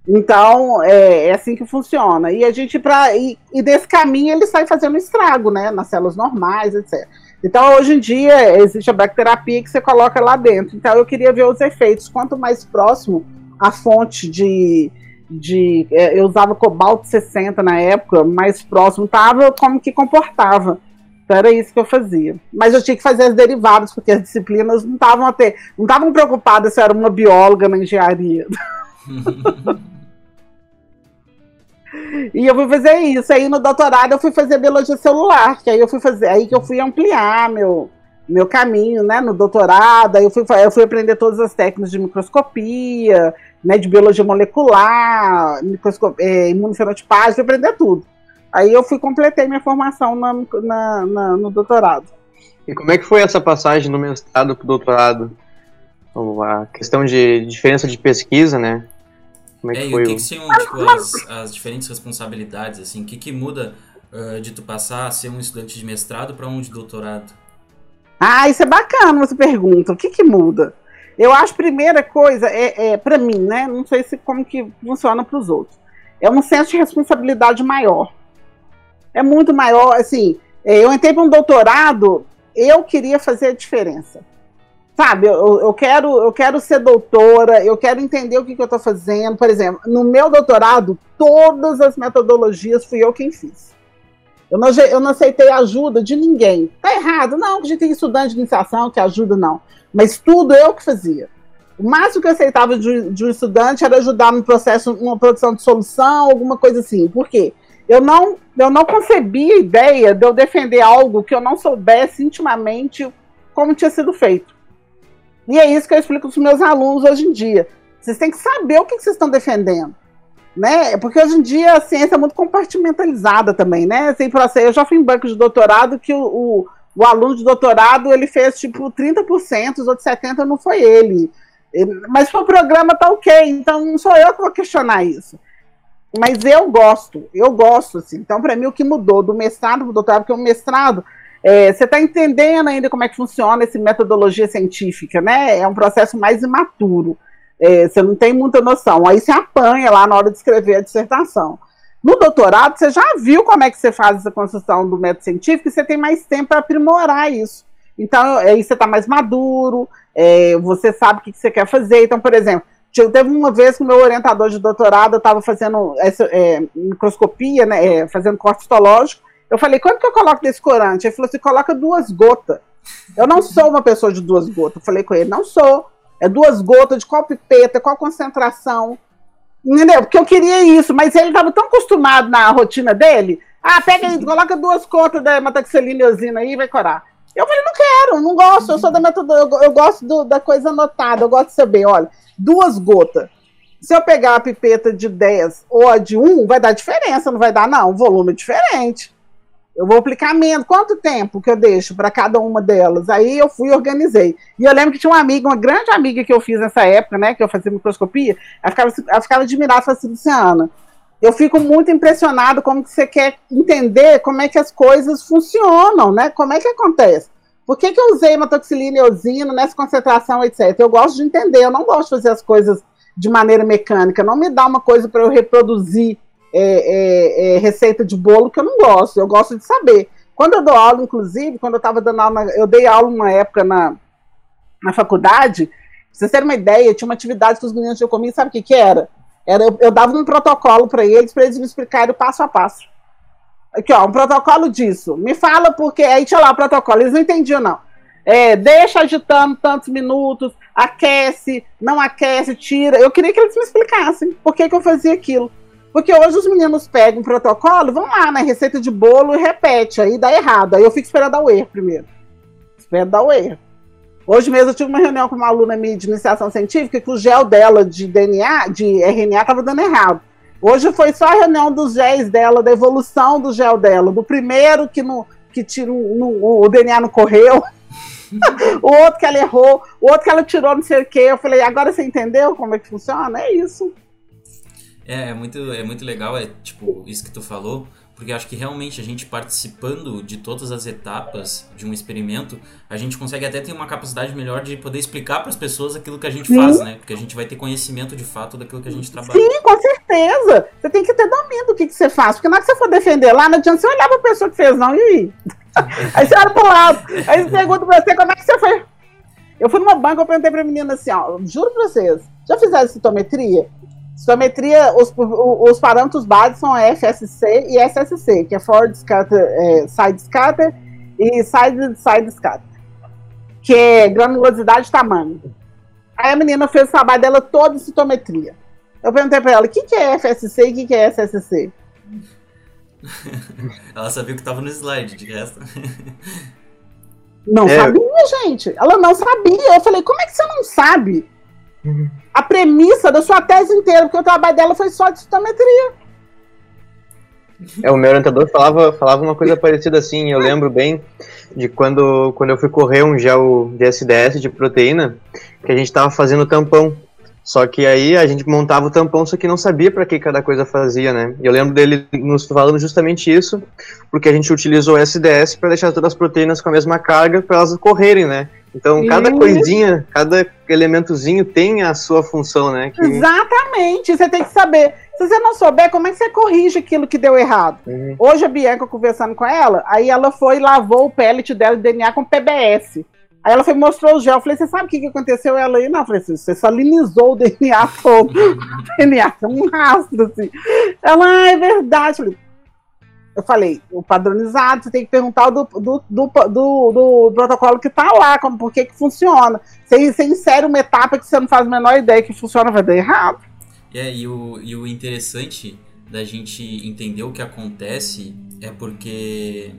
Então é, é assim que funciona. E a gente para e, e, desse caminho ele sai fazendo estrago, né? Nas células normais, etc. Então hoje em dia existe a bacterapia que você coloca lá dentro. Então eu queria ver os efeitos. Quanto mais próximo a fonte de de é, eu usava cobalto 60 na época, mais próximo estava como que comportava. Então era isso que eu fazia. Mas eu tinha que fazer as derivadas, porque as disciplinas não estavam até, não estavam preocupadas se eu era uma bióloga na engenharia. *laughs* e eu fui fazer isso. Aí no doutorado eu fui fazer biologia celular, que aí eu fui fazer, aí que eu fui ampliar meu meu caminho, né, no doutorado. Aí eu fui, eu fui aprender todas as técnicas de microscopia, né, de biologia molecular, é, imunofenotipagem, fui aprender tudo. Aí eu fui completei minha formação na, na, na, no doutorado. E como é que foi essa passagem do mestrado para o doutorado? A questão de diferença de pesquisa, né? Como é que é, foi? E o que, que são tipo, as, as, diferentes responsabilidades, assim? O que, que muda uh, de tu passar a ser um estudante de mestrado para um de doutorado? Ah, isso é bacana, você pergunta. O que, que muda? Eu acho primeira coisa, é, é para mim, né? Não sei se como que funciona para os outros. É um senso de responsabilidade maior. É muito maior, assim. É, eu entrei para um doutorado, eu queria fazer a diferença. Sabe, eu, eu, quero, eu quero ser doutora, eu quero entender o que, que eu estou fazendo. Por exemplo, no meu doutorado, todas as metodologias fui eu quem fiz. Eu não, eu não aceitei ajuda de ninguém. Tá errado, não, a gente tem estudante de iniciação que ajuda, não. Mas tudo eu que fazia. O máximo que eu aceitava de, de um estudante era ajudar no processo, uma produção de solução, alguma coisa assim. Por quê? Eu não, eu não concebia a ideia de eu defender algo que eu não soubesse intimamente como tinha sido feito. E é isso que eu explico para os meus alunos hoje em dia. Vocês têm que saber o que vocês estão defendendo. Né? Porque hoje em dia a ciência é muito compartimentalizada também, né? Assim, eu já fui em banco de doutorado que o, o o aluno de doutorado ele fez tipo 30%, os outros 70% não foi ele. Mas o programa tá ok, então não sou eu que vou questionar isso. Mas eu gosto, eu gosto, assim. Então, para mim, o que mudou do mestrado para o doutorado, porque o mestrado, é, você está entendendo ainda como é que funciona essa metodologia científica, né? É um processo mais imaturo. É, você não tem muita noção. Aí você apanha lá na hora de escrever a dissertação. No doutorado, você já viu como é que você faz essa construção do método científico e você tem mais tempo para aprimorar isso. Então, aí você está mais maduro, é, você sabe o que, você quer fazer. Então, por exemplo, teve uma vez que o meu orientador de doutorado estava fazendo essa, é, microscopia, né, é, fazendo corte histológico. Eu falei, quanto que eu coloco desse corante? Ele falou assim, coloca duas gotas. Eu não sou uma pessoa de duas gotas. Eu falei com ele, não sou. É duas gotas de qual pipeta, qual concentração. Entendeu? Porque eu queria isso, mas ele estava tão acostumado na rotina dele. Ah, pega aí, coloca duas contas da metaxilina eosina aí e vai corar. Eu falei, não quero, não gosto, eu sou da metodologia, eu, eu gosto do, da coisa anotada, eu gosto de saber, olha, duas gotas. Se eu pegar a pipeta de 10 ou a de 1, vai dar diferença, não vai dar, não, volume diferente. Eu vou aplicar menos. Quanto tempo que eu deixo para cada uma delas? Aí eu fui e organizei. E eu lembro que tinha uma amiga, uma grande amiga que eu fiz nessa época, né? Que eu fazia microscopia. Ela ficava, ela ficava admirada, falava assim, Luciana, eu fico muito impressionado como que você quer entender como é que as coisas funcionam, né? Como é que acontece. Por que, que eu usei metoxilina e eosina nessa concentração, etc? Eu gosto de entender, eu não gosto de fazer as coisas de maneira mecânica. Não me dá uma coisa para eu reproduzir é, é, é, receita de bolo que eu não gosto, eu gosto de saber. Quando eu dou aula, inclusive, quando eu estava dando aula, eu dei aula uma época na, na faculdade, pra vocês terem uma ideia, tinha uma atividade que os meninos tinham comigo, sabe o que, que era? era eu, eu dava um protocolo para eles, para eles me explicarem o passo a passo. Aqui, ó, um protocolo disso. Me fala porque. Aí tinha lá o protocolo, eles não entendiam, não. é, deixa agitando tantos minutos, aquece, não aquece, tira. Eu queria que eles me explicassem por que, que eu fazia aquilo. Porque hoje os meninos pegam um protocolo, vão lá na receita de bolo e repete, aí dá errado. Aí eu fico esperando dar o erro primeiro. Esperando dar o erro. Hoje mesmo eu tive uma reunião com uma aluna minha de iniciação científica que o gel dela de DNA, de RNA, estava dando errado. Hoje foi só a reunião dos géis dela, da evolução do gel dela, do primeiro que, no, que tira, no, o DNA não correu, *laughs* o outro que ela errou, o outro que ela tirou não sei o quê. Eu falei, agora você entendeu como é que funciona? É isso. É, é muito, é muito legal, é tipo, isso que tu falou, porque acho que realmente a gente participando de todas as etapas de um experimento, a gente consegue até ter uma capacidade melhor de poder explicar para as pessoas aquilo que a gente Sim. faz, né? Porque a gente vai ter conhecimento de fato daquilo que a gente trabalha. Sim, com certeza. Você tem que ter domínio do que, que você faz, porque na hora que você for defender lá, não adianta você olhar para a pessoa que fez, não, e aí? *laughs* aí você olha pro lado, aí você pergunta pra você como é que você foi. Eu fui numa banca, eu perguntei pra menina assim, ó, juro pra vocês, já fizeram citometria? Citometria, os, os parâmetros básicos são FSC e SSC, que é Forward Scatter, é, Side Scatter e Side, side Scatter, que é granulosidade e tamanho. Aí a menina fez o trabalho dela todo em citometria. Eu perguntei pra ela, o que, que é FSC e o que, que é SSC? *laughs* Ela sabia o que tava no slide, de resto. Não é. sabia, gente. Ela não sabia. Eu falei, como é que você não sabe? Uhum. A premissa da sua tese inteira, porque o trabalho dela foi só de citometria. É, o meu orientador falava, falava uma coisa parecida assim, eu lembro bem de quando, quando eu fui correr um gel de SDS de proteína, que a gente estava fazendo tampão. Só que aí a gente montava o tampão, só que não sabia para que cada coisa fazia, né? E eu lembro dele nos falando justamente isso, porque a gente utilizou o SDS para deixar todas as proteínas com a mesma carga para elas correrem, né? Então, cada coisinha, cada elementozinho tem a sua função, né? Que... Exatamente, você tem que saber. Se você não souber, como é que você corrige aquilo que deu errado? Uhum. Hoje a Bianca conversando com ela, aí ela foi e lavou o pellet dela de DNA com PBS. Aí ela foi mostrou o gel. Eu falei, você sabe o que, que aconteceu? Ela aí, não, eu falei assim, você salinizou o DNA todo. *laughs* o DNA é um rastro, assim. Ela, ah, é verdade. Eu falei, eu falei, o padronizado, você tem que perguntar do, do, do, do, do protocolo que está lá, como, por que, que funciona. Você, você insere uma etapa que você não faz a menor ideia que funciona, vai dar errado. É, e o, e o interessante da gente entender o que acontece é porque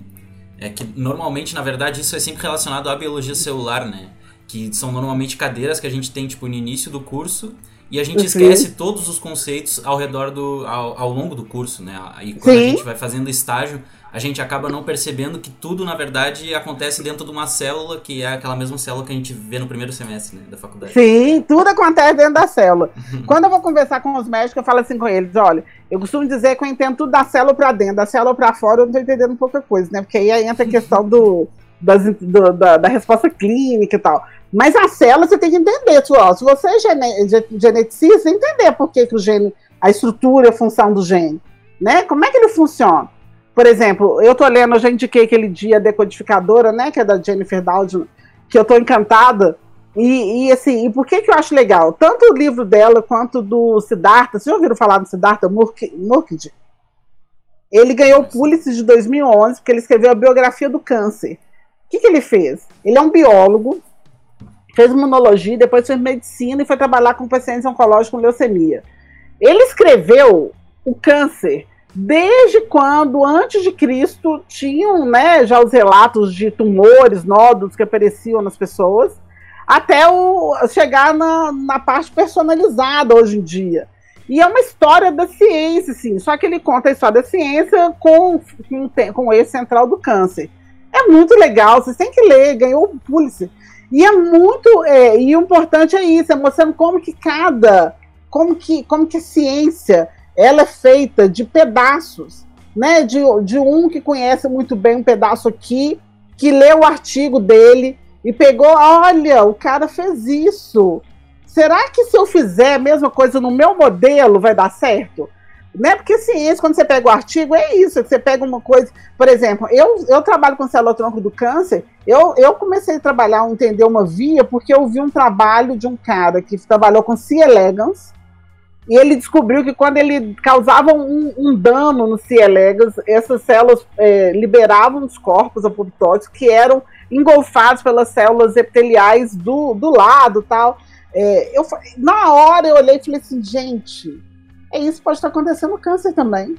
é que normalmente, na verdade, isso é sempre relacionado à biologia celular, né? Que são normalmente cadeiras que a gente tem, tipo, no início do curso e a gente uhum. esquece todos os conceitos ao redor do. ao, ao longo do curso, né? E quando Sim. a gente vai fazendo estágio, a gente acaba não percebendo que tudo, na verdade, acontece dentro de uma célula, que é aquela mesma célula que a gente vê no primeiro semestre né, da faculdade. Sim, tudo acontece dentro da célula. Quando eu vou conversar com os médicos, eu falo assim com eles: olha, eu costumo dizer que eu entendo tudo da célula para dentro, da célula para fora, eu não estou entendendo pouca coisa, né? Porque aí entra a questão do, das, do, da, da, resposta clínica e tal. Mas a célula você tem que entender, ó, se você é gene, geneticista, você entender por que, que o gene, a estrutura e a função do gene, né? Como é que ele funciona? Por exemplo, eu tô lendo, eu já indiquei aquele dia Decodificadora, né, que é da Jennifer Doudna, que eu tô encantada. E, e, assim, e por que que eu acho legal? Tanto o livro dela quanto do Siddhartha, vocês já ouviram falar do Siddhartha Mukherjee? Ele ganhou o Pulitzer de 2011 porque ele escreveu a biografia do câncer. O que, que ele fez? Ele é um biólogo, fez imunologia, depois fez medicina e foi trabalhar com pacientes oncológicos com leucemia. Ele escreveu o câncer desde quando, antes de Cristo, tinham né, já os relatos de tumores, nódulos que apareciam nas pessoas, até o, chegar na, na parte personalizada hoje em dia. E é uma história da ciência, sim, só que ele conta a história da ciência com, com, com eixo central do câncer. É muito legal, vocês têm que ler, ganhou o Pulitzer. E é muito, é, e o importante é isso, é mostrando como que cada, como que, como que a ciência ela é feita de pedaços, né? De, de um que conhece muito bem um pedaço aqui, que leu o artigo dele e pegou, olha, o cara fez isso. Será que se eu fizer a mesma coisa no meu modelo vai dar certo? Né? Porque ciência, quando você pega o artigo, é isso, você pega uma coisa. Por exemplo, eu, eu trabalho com célula tronco do câncer, eu, eu comecei a trabalhar, entender uma via, porque eu vi um trabalho de um cara que trabalhou com C. elegans, e ele descobriu que quando ele causava um, um dano no C. elegans, essas células é, liberavam os corpos apoptóticos que eram engolfados pelas células epiteliais do, do lado tal. É, eu, na hora eu olhei e falei assim, gente, é isso pode estar acontecendo no câncer também.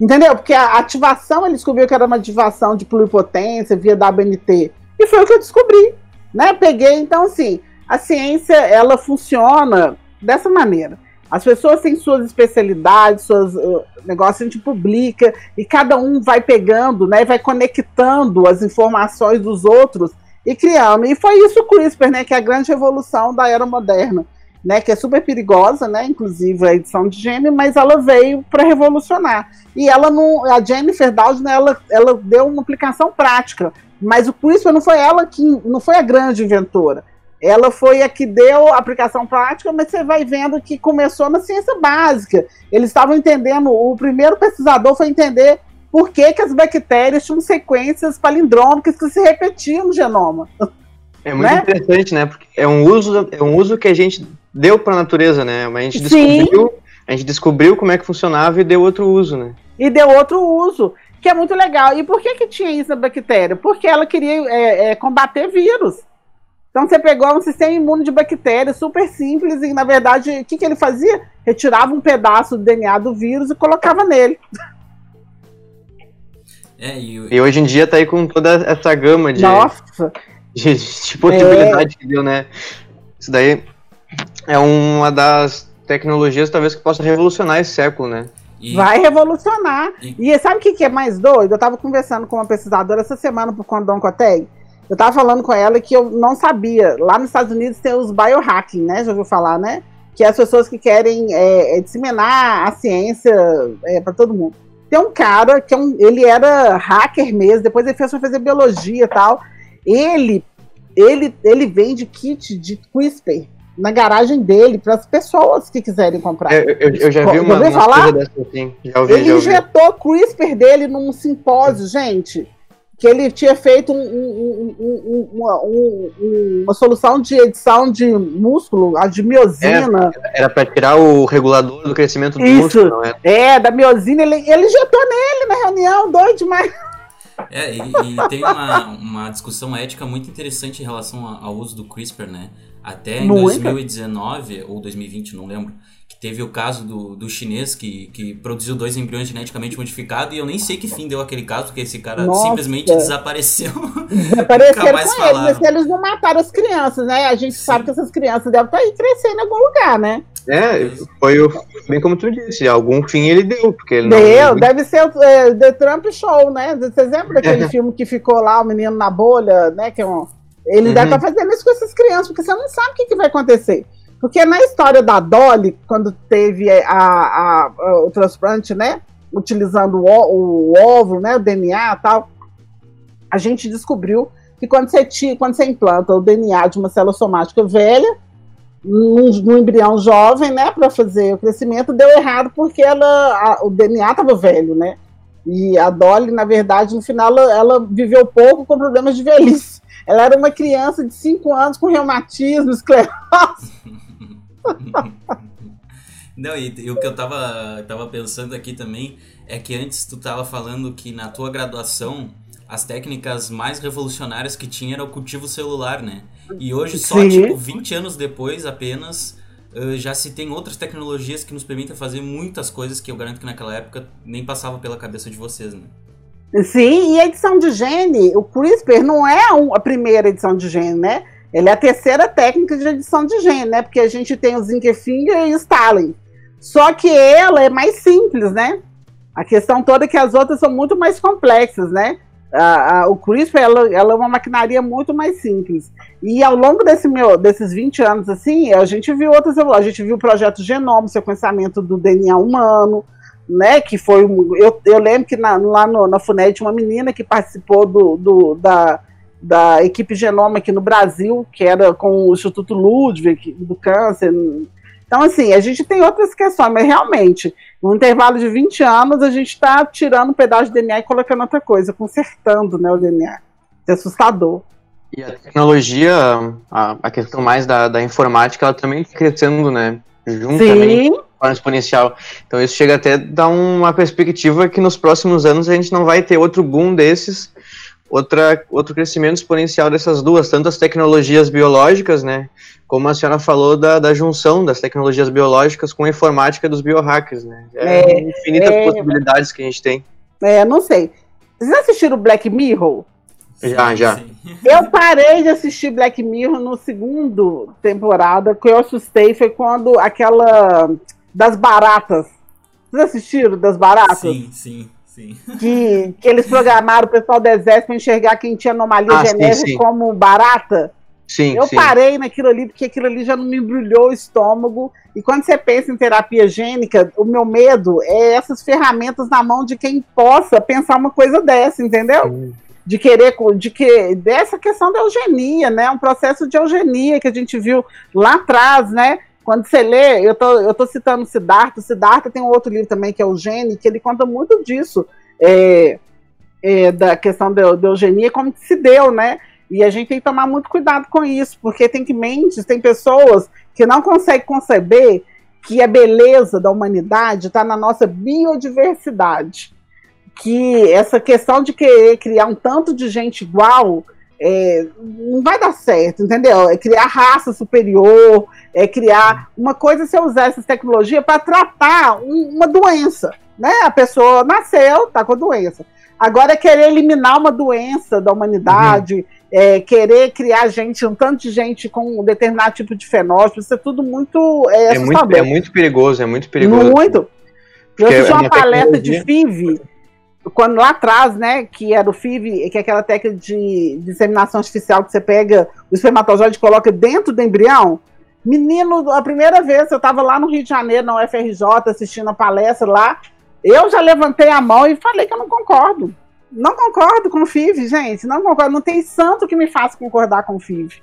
Entendeu? Porque a ativação, ele descobriu que era uma ativação de pluripotência via WNT. E foi o que eu descobri. Né? Peguei, então, assim, a ciência, ela funciona dessa maneira. As pessoas têm suas especialidades, seus uh, negócios, a gente publica, e cada um vai pegando, né? Vai conectando as informações dos outros e criando. E foi isso o CRISPR, né? Que é a grande revolução da era moderna né, que é super perigosa, né, inclusive a edição de gene, mas ela veio para revolucionar. E ela não, a Jennifer Doudna, ela, ela deu uma aplicação prática, mas o CRISPR não foi ela que, não foi a grande inventora. Ela foi a que deu a aplicação prática, mas você vai vendo que começou na ciência básica. Eles estavam entendendo, o primeiro pesquisador foi entender por que, que as bactérias tinham sequências palindrômicas que se repetiam no genoma. É muito né? interessante, né? Porque é um uso, é um uso que a gente deu para a natureza, né? Mas a gente descobriu, a gente descobriu como é que funcionava e deu outro uso, né? E deu outro uso, que é muito legal. E por que que tinha isso na bactéria? Porque ela queria é, é, combater vírus. Então você pegou um sistema imune de bactérias super simples e na verdade o que, que ele fazia? Retirava um pedaço do DNA do vírus e colocava nele. É, e, e, hoje em dia tá aí com toda essa gama de, Nossa. *laughs* de, de possibilidade é. que deu, né? Isso daí é uma das tecnologias talvez que possa revolucionar esse século, né? E... Vai revolucionar. E... e sabe o que, que, é mais doido? Eu estava conversando com uma pesquisadora essa semana por conta do Oncotec. Eu estava falando com ela que eu não sabia. Lá nos Estados Unidos tem os biohacking, né? Já ouviu falar, né? Que é as pessoas que querem é, é disseminar a ciência é, para todo mundo. Tem um cara que é um, ele era hacker mesmo, depois ele fez fazer biologia e tal. Ele, ele, ele vende kit de CRISPR na garagem dele para as pessoas que quiserem comprar. Eu, eu, eu já vi uma, uma falar? dessa assim. Já ouvi, ele já injetou CRISPR dele num simpósio, gente, que ele tinha feito um, um, um, uma, uma, solução de edição de músculo, a de miosina. É, era para tirar o regulador do crescimento do Isso. músculo, é? É, da miosina, ele, ele injetou nele na reunião, doido demais. É, e, e tem uma, uma discussão ética muito interessante em relação ao uso do CRISPR, né? Até em Muita. 2019 ou 2020, não lembro, que teve o caso do, do chinês que, que produziu dois embriões geneticamente modificados e eu nem sei que fim deu aquele caso, porque esse cara Nossa. simplesmente desapareceu. Desapareceram *laughs* com ele, mas eles não mataram as crianças, né? A gente Sim. sabe que essas crianças devem estar aí crescendo em algum lugar, né? É, foi o, bem como tu disse, algum fim ele deu, porque ele Deu, não... deve ser o é, The Trump Show, né? Você lembra daquele *laughs* filme que ficou lá, o menino na bolha, né? Que é um ele uhum. deve estar tá fazendo isso com essas crianças, porque você não sabe o que, que vai acontecer. Porque na história da Dolly, quando teve a, a, a, o transplante, né? Utilizando o, o óvulo, né? O DNA e tal, a gente descobriu que quando você, tira, quando você implanta o DNA de uma célula somática velha, num, num embrião jovem, né, para fazer o crescimento, deu errado porque ela, a, o DNA estava velho, né? E a Dolly, na verdade, no final, ela, ela viveu pouco com problemas de velhice. Ela era uma criança de 5 anos com reumatismo, esclerose. *laughs* Não, e, e, o que eu tava, tava pensando aqui também é que antes tu tava falando que na tua graduação as técnicas mais revolucionárias que tinha era o cultivo celular, né? E hoje, só Sim. tipo 20 anos depois apenas, uh, já se tem outras tecnologias que nos permitem fazer muitas coisas que eu garanto que naquela época nem passava pela cabeça de vocês, né? Sim, e a edição de gene, o CRISPR não é a primeira edição de gene, né? Ele é a terceira técnica de edição de gene, né? Porque a gente tem o Zinkefinger e o Stalin. Só que ela é mais simples, né? A questão toda é que as outras são muito mais complexas, né? A, a, o CRISPR ela, ela, é uma maquinaria muito mais simples. E ao longo desse meu, desses 20 anos, assim, a gente viu outras A gente viu o projeto Genoma, sequenciamento do DNA humano, né, que foi eu, eu lembro que na, lá no, na FUNED uma menina que participou do, do, da, da equipe Genoma aqui no Brasil, que era com o Instituto Ludwig do câncer. Então, assim, a gente tem outras questões, mas realmente, no intervalo de 20 anos, a gente está tirando um pedaço de DNA e colocando outra coisa, consertando né, o DNA. É assustador. E a tecnologia, a, a questão mais da, da informática, ela também está crescendo, né? Juntamente. Sim forma exponencial. Então isso chega até a dar uma perspectiva que nos próximos anos a gente não vai ter outro boom desses, outra, outro crescimento exponencial dessas duas, tanto as tecnologias biológicas, né, como a senhora falou da, da junção das tecnologias biológicas com a informática dos biohackers, né, é, é infinitas é, possibilidades que a gente tem. É, não sei. Vocês assistiram Black Mirror? Já, já. Eu parei de assistir Black Mirror no segundo temporada, que eu assustei foi quando aquela das baratas. Vocês assistiram das baratas? Sim, sim. Sim. Que, que eles programaram o pessoal do exército para enxergar quem tinha anomalia ah, genética sim, sim. como barata. Sim, eu parei naquilo ali, porque aquilo ali já não me embrulhou o estômago. E quando você pensa em terapia gênica, o meu medo é essas ferramentas na mão de quem possa pensar uma coisa dessa, entendeu? De querer, de que dessa questão da eugenia, né? Um processo de eugenia que a gente viu lá atrás, né? Quando você lê, eu tô, eu tô citando Siddhartha, Siddhartha tem um outro livro também que é o Gene, que ele conta muito disso, é, é, da questão da, eugenia, como que se deu, né? E a gente tem que tomar muito cuidado com isso, porque tem que mentes, tem pessoas que não conseguem conceber que a beleza da humanidade está na nossa biodiversidade. Que essa questão de querer criar um tanto de gente igual é, não vai dar certo, entendeu? É criar raça superior, é criar uma coisa se eu usar essas tecnologias para tratar um, uma doença, né? A pessoa nasceu, tá com a doença. Agora querer eliminar uma doença da humanidade, uhum. é, querer criar gente, um tanto de gente com um determinado tipo de fenótipo, isso é tudo muito é, é muito, é muito perigoso, é muito perigoso. Muito. Eu fiz uma palestra de FIV quando lá atrás, né, que era o FIV, que é aquela técnica de disseminação artificial que você pega o espermatozoide e coloca dentro do embrião, menino, a primeira vez eu estava lá no Rio de Janeiro, na UFRJ, assistindo a palestra lá, eu já levantei a mão e falei que eu não concordo. Não concordo com o FIV, gente, não concordo, não tem santo que me faça concordar com o FIV.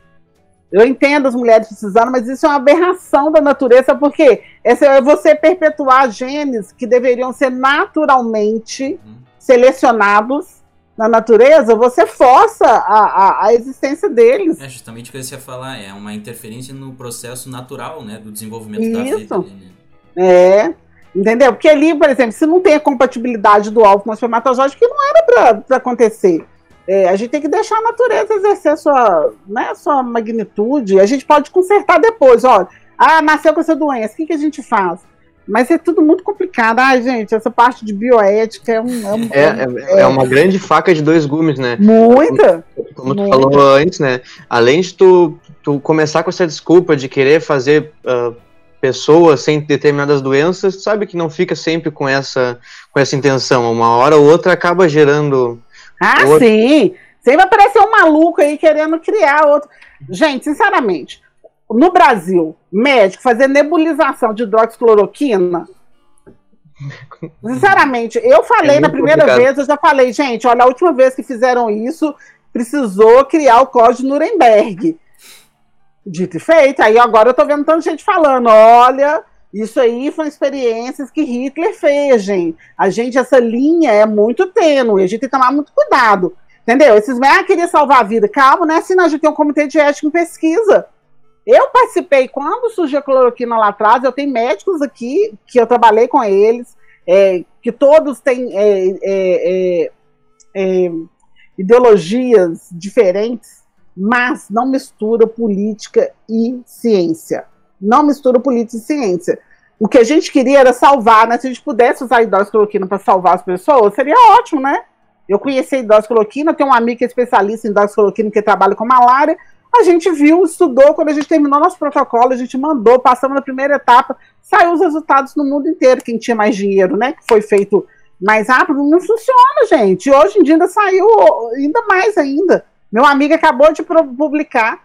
Eu entendo as mulheres precisando, mas isso é uma aberração da natureza, porque é você perpetuar genes que deveriam ser naturalmente hum selecionados na natureza, você força a, a, a, existência deles. É justamente o que você ia falar, é uma interferência no processo natural, né, do desenvolvimento Isso. da vida. Né? É, entendeu? Porque ali, por exemplo, se não tem a compatibilidade do alvo com o espermatozoide, que não era para acontecer. É, a gente tem que deixar a natureza exercer a sua, né, sua magnitude. A gente pode consertar depois, olha. Ah, nasceu com essa doença, o que, que a gente faz? Mas é tudo muito complicado. Ah, gente, essa parte de bioética é um. É, um, é, é, é uma grande faca de dois gumes, né? Muita! Como, tu Muita. falou antes, né? Além de tu, tu começar com essa desculpa de querer fazer uh, pessoas sem determinadas doenças, tu sabe que não fica sempre com essa, com essa intenção. Uma hora ou outra acaba gerando. Ah, outro... sim! Sempre aparecer um maluco aí querendo criar outro. Gente, sinceramente, no Brasil, médico fazer nebulização de hidroxicloroquina. Sinceramente, eu falei é na primeira complicado. vez, eu já falei, gente, olha, a última vez que fizeram isso, precisou criar o código de Nuremberg. Dito e feito. Aí agora eu tô vendo tanta gente falando, olha, isso aí foram experiências que Hitler fez, gente. A gente, essa linha é muito tênue, a gente tem que tomar muito cuidado. Entendeu? Esses ah, queria salvar a vida. Calma, né? Assim, a gente tem um comitê de ética em pesquisa. Eu participei, quando surgiu a cloroquina lá atrás, eu tenho médicos aqui, que eu trabalhei com eles, é, que todos têm é, é, é, é ideologias diferentes, mas não mistura política e ciência. Não mistura política e ciência. O que a gente queria era salvar, né? Se a gente pudesse usar a hidroxicloroquina para salvar as pessoas, seria ótimo, né? Eu conheci a hidroxicloroquina, tenho um amigo que é especialista em hidroxicloroquina que trabalha com malária, a gente viu, estudou, quando a gente terminou nosso protocolo, a gente mandou, passamos na primeira etapa, saiu os resultados no mundo inteiro, quem tinha mais dinheiro, né? Que foi feito mais rápido, não funciona, gente. Hoje em dia ainda saiu, ainda mais ainda. Meu amigo acabou de publicar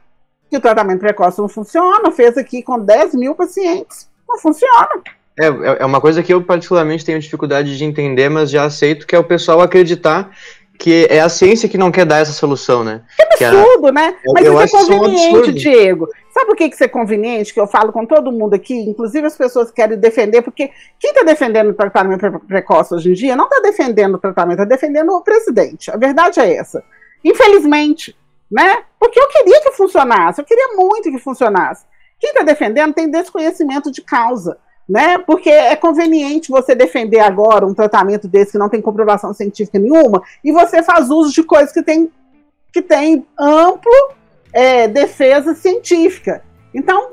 que o tratamento precoce não funciona, fez aqui com 10 mil pacientes. Não funciona. É, é, é uma coisa que eu particularmente tenho dificuldade de entender, mas já aceito que é o pessoal acreditar que é a ciência que não quer dar essa solução, né? Que absurdo, é, né? Mas eu isso é conveniente, um Diego. Sabe por que isso é conveniente? Que eu falo com todo mundo aqui, inclusive as pessoas que querem defender, porque quem está defendendo o tratamento precoce hoje em dia não está defendendo o tratamento, está defendendo o presidente. A verdade é essa. Infelizmente, né? Porque eu queria que funcionasse, eu queria muito que funcionasse. Quem está defendendo tem desconhecimento de causa. Né? Porque é conveniente você defender agora um tratamento desse que não tem comprovação científica nenhuma e você faz uso de coisas que tem, que tem amplo é, defesa científica. Então,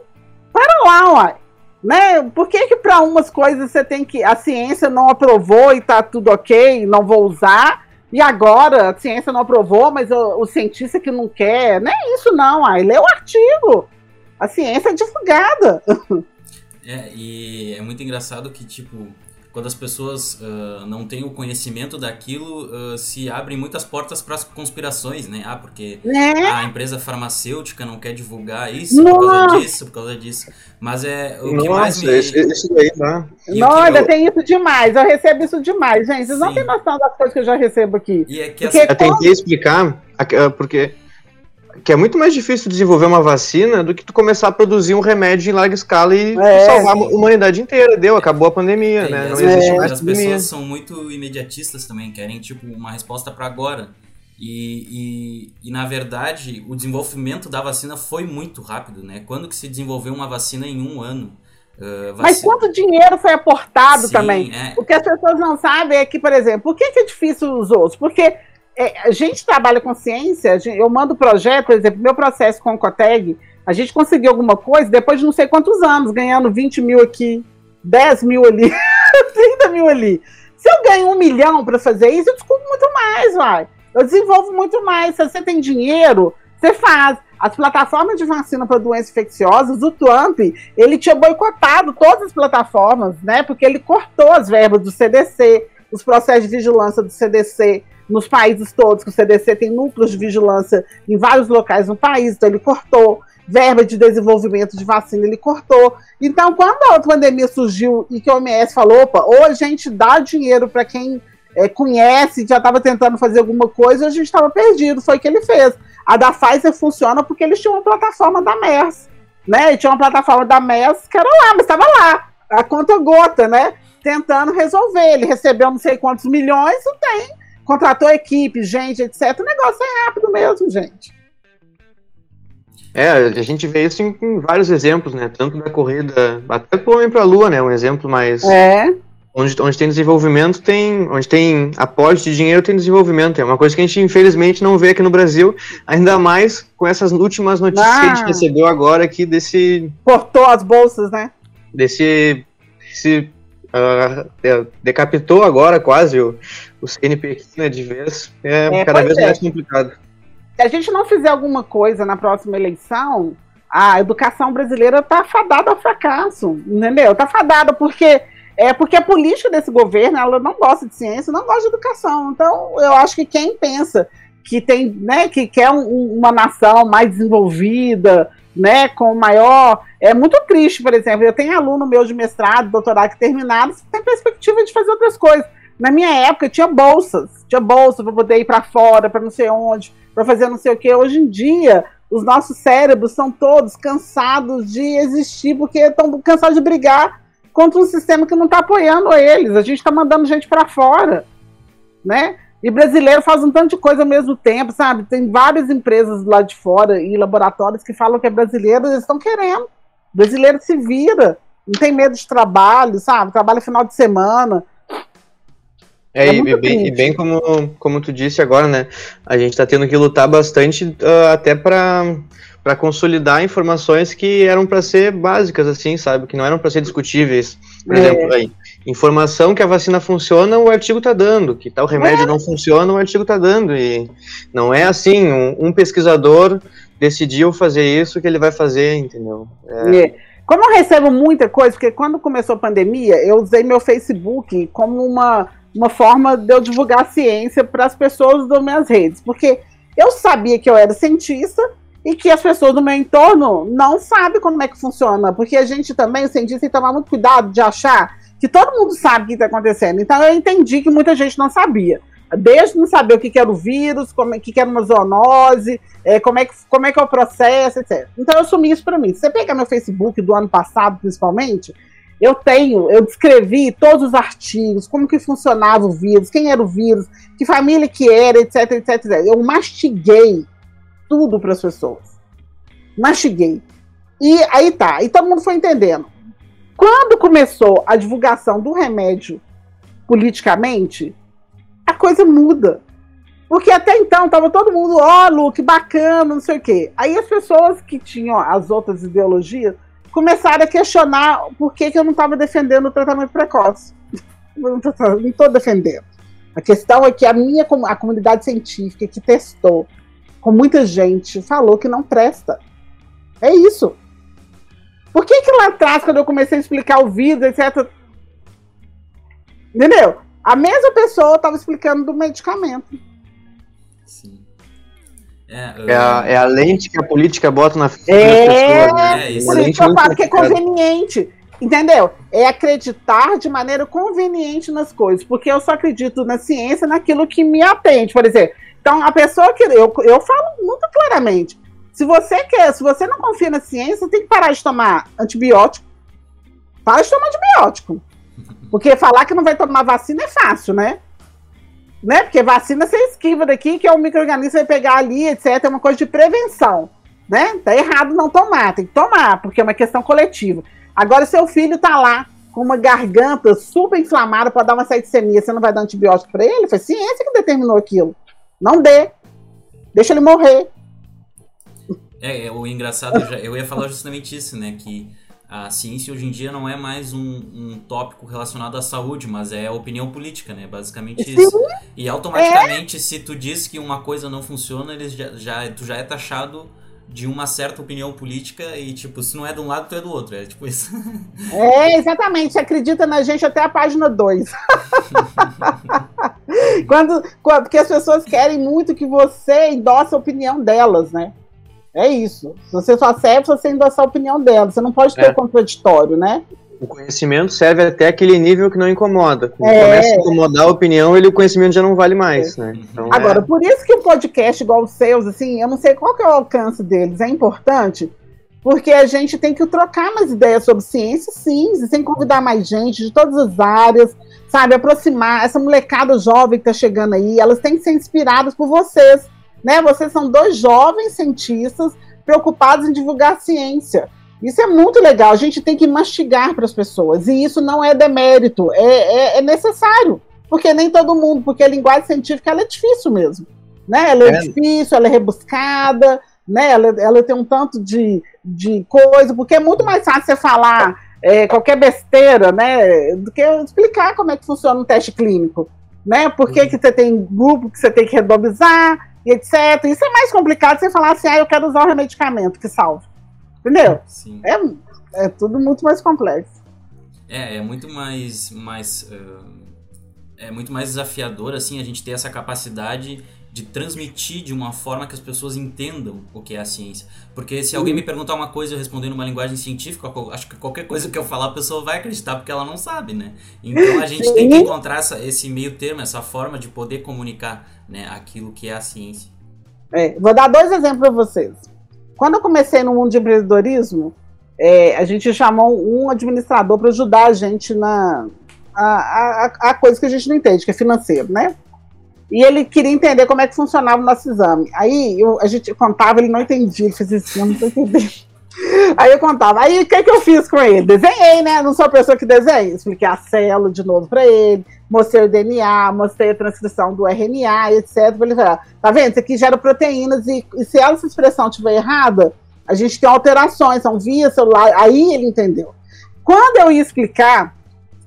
para lá, uai. Né? Por que, que para umas coisas você tem que. A ciência não aprovou e tá tudo ok, não vou usar, e agora a ciência não aprovou, mas o, o cientista que não quer. Não é isso, não. Aí lê o artigo. A ciência é divulgada. *laughs* É, e é muito engraçado que, tipo, quando as pessoas uh, não têm o conhecimento daquilo, uh, se abrem muitas portas para as conspirações, né? Ah, porque é. a empresa farmacêutica não quer divulgar isso Nossa. por causa disso, por causa disso. Mas é o que Nossa, mais me... Esse, esse daí, tá? Olha, eu... tem isso demais. Eu recebo isso demais, gente. Vocês Sim. não têm noção das coisas que eu já recebo aqui. E é que porque essa... Eu tentei explicar, porque que é muito mais difícil desenvolver uma vacina do que tu começar a produzir um remédio em larga escala e é, salvar sim. a humanidade inteira. Deu, acabou a pandemia, é, né? Não existe mais As pandemia. pessoas são muito imediatistas também, querem tipo uma resposta para agora. E, e, e, na verdade, o desenvolvimento da vacina foi muito rápido, né? Quando que se desenvolveu uma vacina em um ano? Uh, Mas quanto dinheiro foi aportado Sim, também? É. O que as pessoas não sabem é que, por exemplo, por que, que é difícil os outros? Porque é, a gente trabalha com ciência, eu mando projeto, por exemplo, meu processo com o Coteg, a gente conseguiu alguma coisa depois de não sei quantos anos, ganhando 20 mil aqui, 10 mil ali, *laughs* 30 mil ali. Se eu ganho um milhão para fazer isso, eu descubro muito mais, vai. Eu desenvolvo muito mais. Se você tem dinheiro, você faz. As plataformas de vacina para doenças infecciosas, o Trump, ele tinha boicotado todas as plataformas, né? Porque ele cortou as verbas do CDC, os processos de vigilância do CDC nos países todos, que o CDC tem núcleos de vigilância em vários locais no país, então ele cortou. Verba de desenvolvimento de vacina, ele cortou. Então, quando a pandemia surgiu e que a OMS falou, opa, ou a gente dá dinheiro para quem é, conhece, já estava tentando fazer alguma coisa, a gente estava perdido. Foi o que ele fez. A da Pfizer funciona porque eles tinham uma plataforma da MERS, né? E tinha uma plataforma da MERS que era lá, mas estava lá, a conta gota, né? Tentando resolver. Ele recebeu não sei quantos milhões, não tem contratou equipe, gente, etc. O negócio é rápido mesmo, gente. É, a gente vê isso em, em vários exemplos, né? Tanto da corrida, até o Homem para a Lua, né? Um exemplo mais. É. Onde, onde tem desenvolvimento, tem. Onde tem aporte de dinheiro, tem desenvolvimento. É uma coisa que a gente, infelizmente, não vê aqui no Brasil, ainda mais com essas últimas notícias ah. que a gente ah. recebeu agora aqui desse. Cortou as bolsas, né? Desse. desse decapitou agora quase o, o CNPq né, de vez, é, é cada vez é. mais complicado. Se a gente não fizer alguma coisa na próxima eleição, a educação brasileira está fadada ao fracasso, entendeu? Está fadada porque é porque a política desse governo ela não gosta de ciência, não gosta de educação. Então, eu acho que quem pensa que tem, né, que quer um, uma nação mais desenvolvida, né, com maior, é muito triste, por exemplo, eu tenho aluno meu de mestrado, doutorado que terminaram, tem perspectiva de fazer outras coisas. Na minha época tinha bolsas, tinha bolsa para poder ir para fora, para não sei onde, para fazer não sei o que. Hoje em dia, os nossos cérebros são todos cansados de existir porque estão cansados de brigar contra um sistema que não está apoiando eles. A gente está mandando gente para fora, né? E brasileiro faz um tanto de coisa ao mesmo tempo, sabe? Tem várias empresas lá de fora e laboratórios que falam que é brasileiro, eles estão querendo. O brasileiro se vira, não tem medo de trabalho, sabe? Trabalha final de semana. É, é e, bem, e, bem, como, como tu disse agora, né? A gente está tendo que lutar bastante uh, até para para consolidar informações que eram para ser básicas, assim, sabe? Que não eram para ser discutíveis. Por é. exemplo, aí, informação que a vacina funciona, o artigo está dando. Que tal remédio é. não funciona, o artigo está dando. E não é assim, um, um, pesquisador decidiu fazer isso que ele vai fazer, entendeu? É. é. Como eu recebo muita coisa, porque quando começou a pandemia, eu usei meu Facebook como uma uma forma de eu divulgar ciência para as pessoas das minhas redes, porque eu sabia que eu era cientista e que as pessoas do meu entorno não sabem como é que funciona, porque a gente também, o cientista, tem que tomar muito cuidado de achar que todo mundo sabe o que está acontecendo. Então eu entendi que muita gente não sabia. Desde não saber o que, que era o vírus, como, o que, que era uma zoonose, é, como, é que, como é que é o processo, etc. Então eu assumi isso para mim. Se você pegar meu Facebook do ano passado, principalmente, eu tenho, eu descrevi todos os artigos, como que funcionava o vírus, quem era o vírus, que família que era, etc, etc, etc. Eu mastiguei tudo para as pessoas. Mastiguei. E aí tá, e todo mundo foi entendendo. Quando começou a divulgação do remédio politicamente, a coisa muda. Porque até então estava todo mundo, ó, oh, Lu, que bacana, não sei o quê. Aí as pessoas que tinham as outras ideologias começaram a questionar por que, que eu não estava defendendo o tratamento precoce. *laughs* não estou defendendo. A questão é que a minha a comunidade científica que testou com muita gente falou que não presta. É isso. Por que, que lá atrás, quando eu comecei a explicar o vírus, etc. Entendeu? A mesma pessoa estava explicando do medicamento. Sim. É, eu... é, a, é, a, lente que a política bota na frente é, das pessoas. Né? É, isso. Por isso eu falo que é conveniente. Entendeu? É acreditar de maneira conveniente nas coisas, porque eu só acredito na ciência naquilo que me atende. Por exemplo, então a pessoa que. Eu, eu falo muito claramente. Se você quer, se você não confia na ciência, tem que parar de tomar antibiótico. Para de tomar antibiótico. Porque falar que não vai tomar vacina é fácil, né? Né? Porque vacina você esquiva daqui, que é o microorganismo vai pegar ali, etc. É uma coisa de prevenção. Né? Tá errado não tomar, tem que tomar, porque é uma questão coletiva. Agora, seu filho tá lá com uma garganta super inflamada para dar uma septicemia, você não vai dar antibiótico para ele? Foi ciência que determinou aquilo. Não dê. Deixa ele morrer. É, é o engraçado, eu, já, eu ia falar justamente isso, né? Que a ciência hoje em dia não é mais um, um tópico relacionado à saúde, mas é opinião política, né? Basicamente isso. Sim. E automaticamente, é. se tu diz que uma coisa não funciona, eles já, já, tu já é taxado de uma certa opinião política e, tipo, se não é de um lado, tu é do outro. É tipo isso. *laughs* É, exatamente. Acredita na gente até a página 2. *laughs* quando, quando, porque as pessoas querem muito que você endosse a opinião delas, né? É isso. Você só serve se você endossar a opinião delas. Você não pode ter é. contraditório, né? O conhecimento serve até aquele nível que não incomoda. Quando é. começa a incomodar a opinião, ele, o conhecimento já não vale mais, é. né? Então, Agora, é... por isso que o um podcast igual os seus, assim, eu não sei qual que é o alcance deles, é importante, porque a gente tem que trocar mais ideias sobre ciência, sim, sem convidar mais gente de todas as áreas, sabe? Aproximar essa molecada jovem que tá chegando aí, elas têm que ser inspiradas por vocês, né? Vocês são dois jovens cientistas preocupados em divulgar ciência. Isso é muito legal. A gente tem que mastigar para as pessoas. E isso não é demérito, é, é, é, necessário. Porque nem todo mundo, porque a linguagem científica é difícil mesmo. Né? Ela é, é. difícil, ela é rebuscada, né? ela, ela tem um tanto de, de coisa, porque é muito mais fácil você falar é, qualquer besteira, né? Do que explicar como é que funciona um teste clínico. Né? Por que, uhum. que você tem grupo que você tem que randomizar, e etc. Isso é mais complicado você falar assim, ah, eu quero usar o remedicamento que salva. Entendeu? Sim. É, é tudo muito mais complexo. É, é muito mais, mais uh, é muito mais desafiador assim a gente ter essa capacidade de transmitir de uma forma que as pessoas entendam o que é a ciência. Porque se alguém me perguntar uma coisa e eu responder numa linguagem científica, acho que qualquer coisa que eu falar a pessoa vai acreditar porque ela não sabe, né? Então a gente tem que encontrar essa, esse meio termo, essa forma de poder comunicar né, aquilo que é a ciência. É, vou dar dois exemplos para vocês. Quando eu comecei no mundo de empreendedorismo, é, a gente chamou um administrador para ajudar a gente na a, a, a, coisa que a gente não entende, que é financeiro, né? E ele queria entender como é que funcionava o nosso exame. Aí eu, a gente contava, ele não entendia, ele fazia assim, eu não estou entendendo. Aí eu contava. Aí o que, que eu fiz com ele? Desenhei, né? Não sou a pessoa que desenha. Expliquei a célula de novo para ele, mostrei o DNA, mostrei a transcrição do RNA, etc. Pra ele falar, tá vendo? Isso aqui gera proteínas e, e se essa expressão estiver errada, a gente tem alterações, são via celular. Aí ele entendeu. Quando eu ia explicar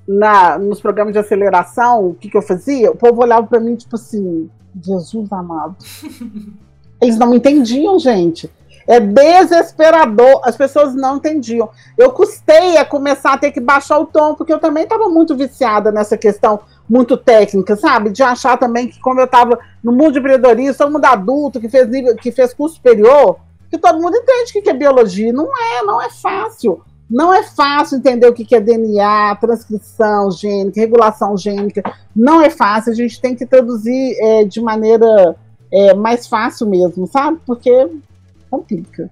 na, nos programas de aceleração o que, que eu fazia, o povo olhava para mim tipo assim, Jesus amado. *laughs* Eles não me entendiam, gente. É desesperador. As pessoas não entendiam. Eu custei a começar a ter que baixar o tom, porque eu também estava muito viciada nessa questão muito técnica, sabe? De achar também que, como eu estava no mundo de empreendedorismo, todo mundo adulto que fez, nível, que fez curso superior, que todo mundo entende o que é biologia. Não é, não é fácil. Não é fácil entender o que é DNA, transcrição gênica, regulação gênica. Não é fácil. A gente tem que traduzir é, de maneira é, mais fácil mesmo, sabe? Porque complica.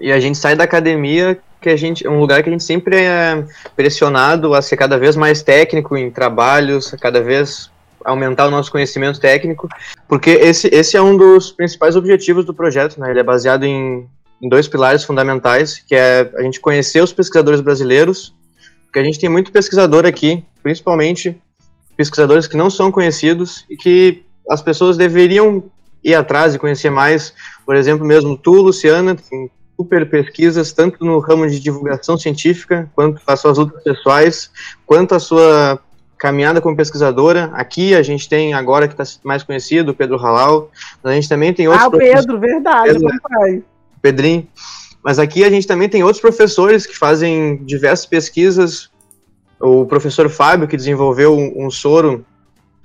E a gente sai da academia que a gente é um lugar que a gente sempre é pressionado a ser cada vez mais técnico em trabalhos, cada vez aumentar o nosso conhecimento técnico, porque esse, esse é um dos principais objetivos do projeto, né? Ele é baseado em, em dois pilares fundamentais, que é a gente conhecer os pesquisadores brasileiros, Porque a gente tem muito pesquisador aqui, principalmente pesquisadores que não são conhecidos e que as pessoas deveriam ir atrás e conhecer mais. Por exemplo, mesmo tu, Luciana, tem super pesquisas, tanto no ramo de divulgação científica, quanto as suas lutas pessoais, quanto a sua caminhada como pesquisadora. Aqui a gente tem, agora que está mais conhecido, o Pedro Halal, a gente também tem outros... Ah, o Pedro, verdade, Pedro, papai. Pedrinho. Mas aqui a gente também tem outros professores que fazem diversas pesquisas. O professor Fábio, que desenvolveu um, um soro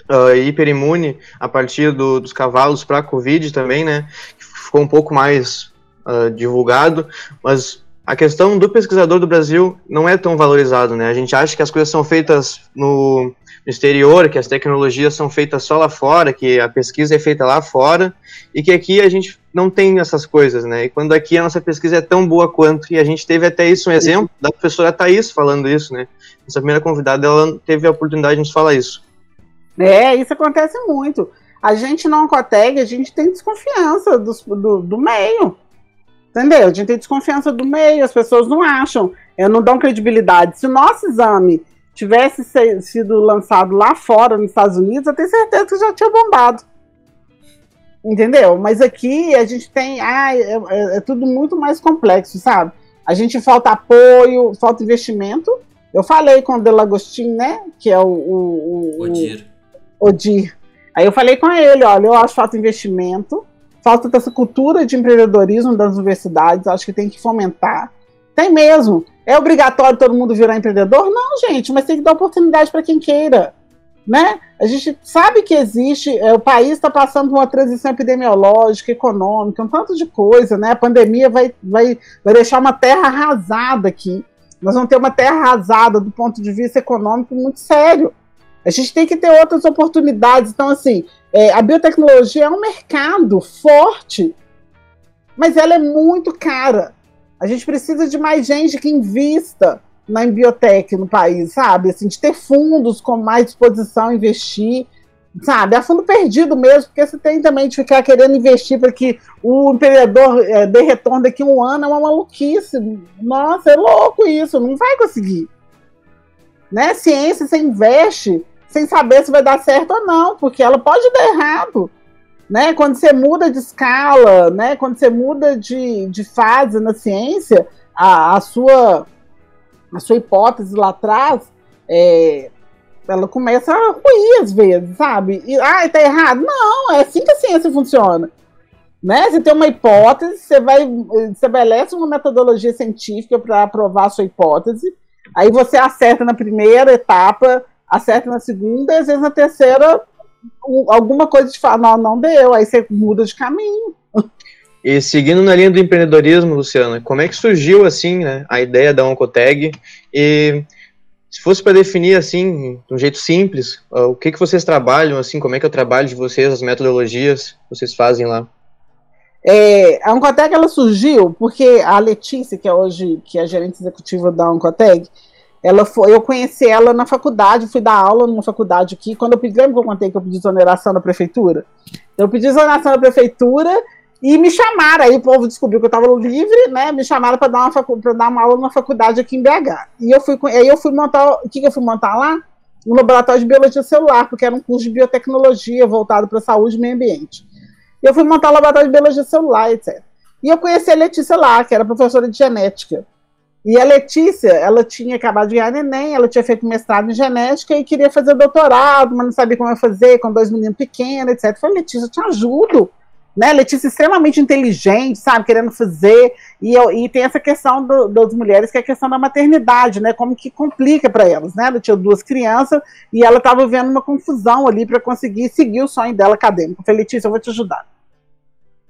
uh, hiperimune a partir do, dos cavalos para Covid também, né? Ficou um pouco mais uh, divulgado, mas a questão do pesquisador do Brasil não é tão valorizado, né? A gente acha que as coisas são feitas no, exterior, que as tecnologias são feitas só lá fora, que a pesquisa é feita lá fora, e que aqui a gente não tem essas coisas, né? E quando aqui a nossa pesquisa é tão boa quanto, e a gente teve até isso um exemplo da professora Thais falando isso, né? Essa primeira convidada, ela teve a oportunidade de nos falar isso. É, isso acontece muito. A gente não Oncoteg, a gente tem desconfiança do, do, do meio. Entendeu? A gente tem desconfiança do meio, as pessoas não acham, é, não dão credibilidade. Se o nosso exame tivesse sido lançado lá fora, nos Estados Unidos, eu tenho certeza que já tinha bombado. Entendeu? Mas aqui a gente tem. Ah, é, é, é tudo muito mais complexo, sabe? A gente falta apoio, falta investimento. Eu falei com o Delagostin, né? Que é o, o, o Odir. Odir. Aí eu falei com ele, olha, eu acho falta investimento, falta dessa cultura de empreendedorismo das universidades, acho que tem que fomentar. Tem mesmo. É obrigatório todo mundo virar empreendedor? Não, gente, mas tem que dar oportunidade para quem queira. Né? A gente sabe que existe, é, o país está passando por uma transição epidemiológica, econômica, um tanto de coisa, né? A pandemia vai, vai, vai deixar uma terra arrasada aqui. Nós vamos ter uma terra arrasada do ponto de vista econômico muito sério. A gente tem que ter outras oportunidades. Então, assim, é, a biotecnologia é um mercado forte, mas ela é muito cara. A gente precisa de mais gente que invista na biotech no país, sabe? Assim, de ter fundos com mais disposição a investir, sabe? É fundo perdido mesmo, porque você tem também de ficar querendo investir para que o empreendedor é, dê retorno daqui a um ano, é uma maluquice. Nossa, é louco isso, não vai conseguir. Né? Ciência, você investe sem saber se vai dar certo ou não, porque ela pode dar errado né? Quando você muda de escala, né? Quando você muda de, de fase na ciência, a, a sua a sua hipótese lá atrás, é, ela começa a ruir às vezes, sabe? E, ah, tá errado? Não, é assim que a ciência funciona. Né? Você tem uma hipótese, você vai estabelece uma metodologia científica para aprovar a sua hipótese, aí você acerta na primeira etapa, acerta na segunda, e às vezes na terceira alguma coisa te fala, não, não deu, aí você muda de caminho. E seguindo na linha do empreendedorismo, Luciana, como é que surgiu assim, né, a ideia da Oncoteg? E se fosse para definir assim, de um jeito simples, o que que vocês trabalham assim, como é que é o trabalho de vocês, as metodologias que vocês fazem lá? É, a Oncoteg ela surgiu porque a Letícia, que é hoje que é a gerente executiva da Oncoteg, ela foi, eu conheci ela na faculdade, fui dar aula numa faculdade aqui. Quando eu pedi, lembra que eu contei que eu pedi exoneração da prefeitura? Eu pedi exoneração da prefeitura e me chamaram. Aí o povo descobriu que eu estava livre, né? Me chamaram para dar, uma dar uma aula numa faculdade aqui em BH. E eu fui, aí eu fui montar. O que, que eu fui montar lá? Um laboratório de biologia celular, porque era um curso de biotecnologia voltado para saúde e meio ambiente. Eu fui montar o laboratório de biologia celular, etc. E eu conheci a Letícia lá, que era professora de genética. E a Letícia, ela tinha acabado de ganhar neném, ela tinha feito mestrado em genética e queria fazer doutorado, mas não sabia como ia fazer, com dois meninos pequenos, etc. Eu falei, Letícia, eu te ajudo. Né? Letícia extremamente inteligente, sabe, querendo fazer, e, eu, e tem essa questão do, das mulheres, que é a questão da maternidade, né, como que complica para elas, né, ela tinha duas crianças, e ela estava vendo uma confusão ali para conseguir seguir o sonho dela acadêmico, eu falei, Letícia, eu vou te ajudar.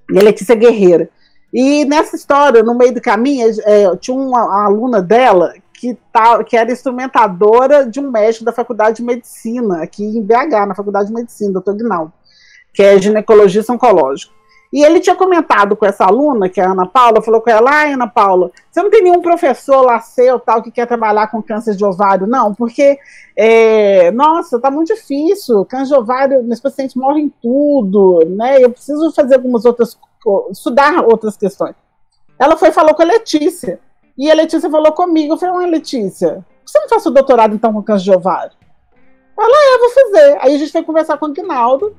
E a Letícia é guerreira, e nessa história, no meio do caminho, é, tinha uma, uma, aluna dela que, tá, que era instrumentadora de um médico da Faculdade de Medicina, aqui em BH, na Faculdade de Medicina, doutor Guinaldo, que é ginecologista oncológico. E ele tinha comentado com essa aluna, que é a Ana Paula, falou com ela, ah, Ana Paula, você não tem nenhum professor lá seu, tal, que quer trabalhar com câncer de ovário, não? Porque, é, nossa, tá muito difícil, câncer de ovário, meus pacientes morrem tudo, né? Eu preciso fazer algumas outras estudar outras questões. Ela foi falou com a Letícia. E a Letícia falou comigo. Eu falei, Letícia, que você não faz o doutorado então com câncer de ovário? Ela, é, vou fazer. Aí a gente foi conversar com o Guinaldo,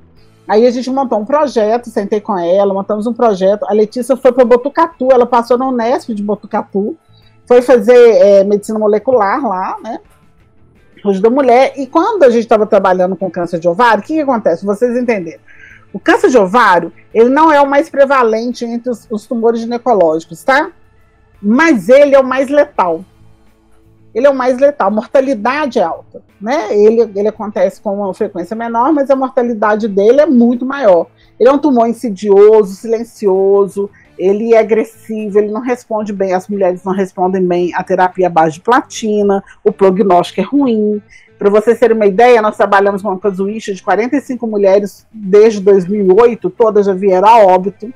aí a gente montou um projeto, sentei com ela, montamos um projeto. A Letícia foi para Botucatu, ela passou na Unesp de Botucatu, foi fazer é, medicina molecular lá, né? Hoje da mulher. E quando a gente estava trabalhando com câncer de ovário, o que, que acontece? Vocês entenderam. O câncer de ovário, ele não é o mais prevalente entre os, os tumores ginecológicos, tá? Mas ele é o mais letal ele é o mais letal. Mortalidade é alta, né? Ele, ele acontece com uma frequência menor, mas a mortalidade dele é muito maior. Ele é um tumor insidioso, silencioso, ele é agressivo, ele não responde bem, as mulheres não respondem bem à terapia base de platina, o prognóstico é ruim. Para vocês terem uma ideia, nós trabalhamos com uma casuística de 45 mulheres desde 2008, todas já vieram a óbito,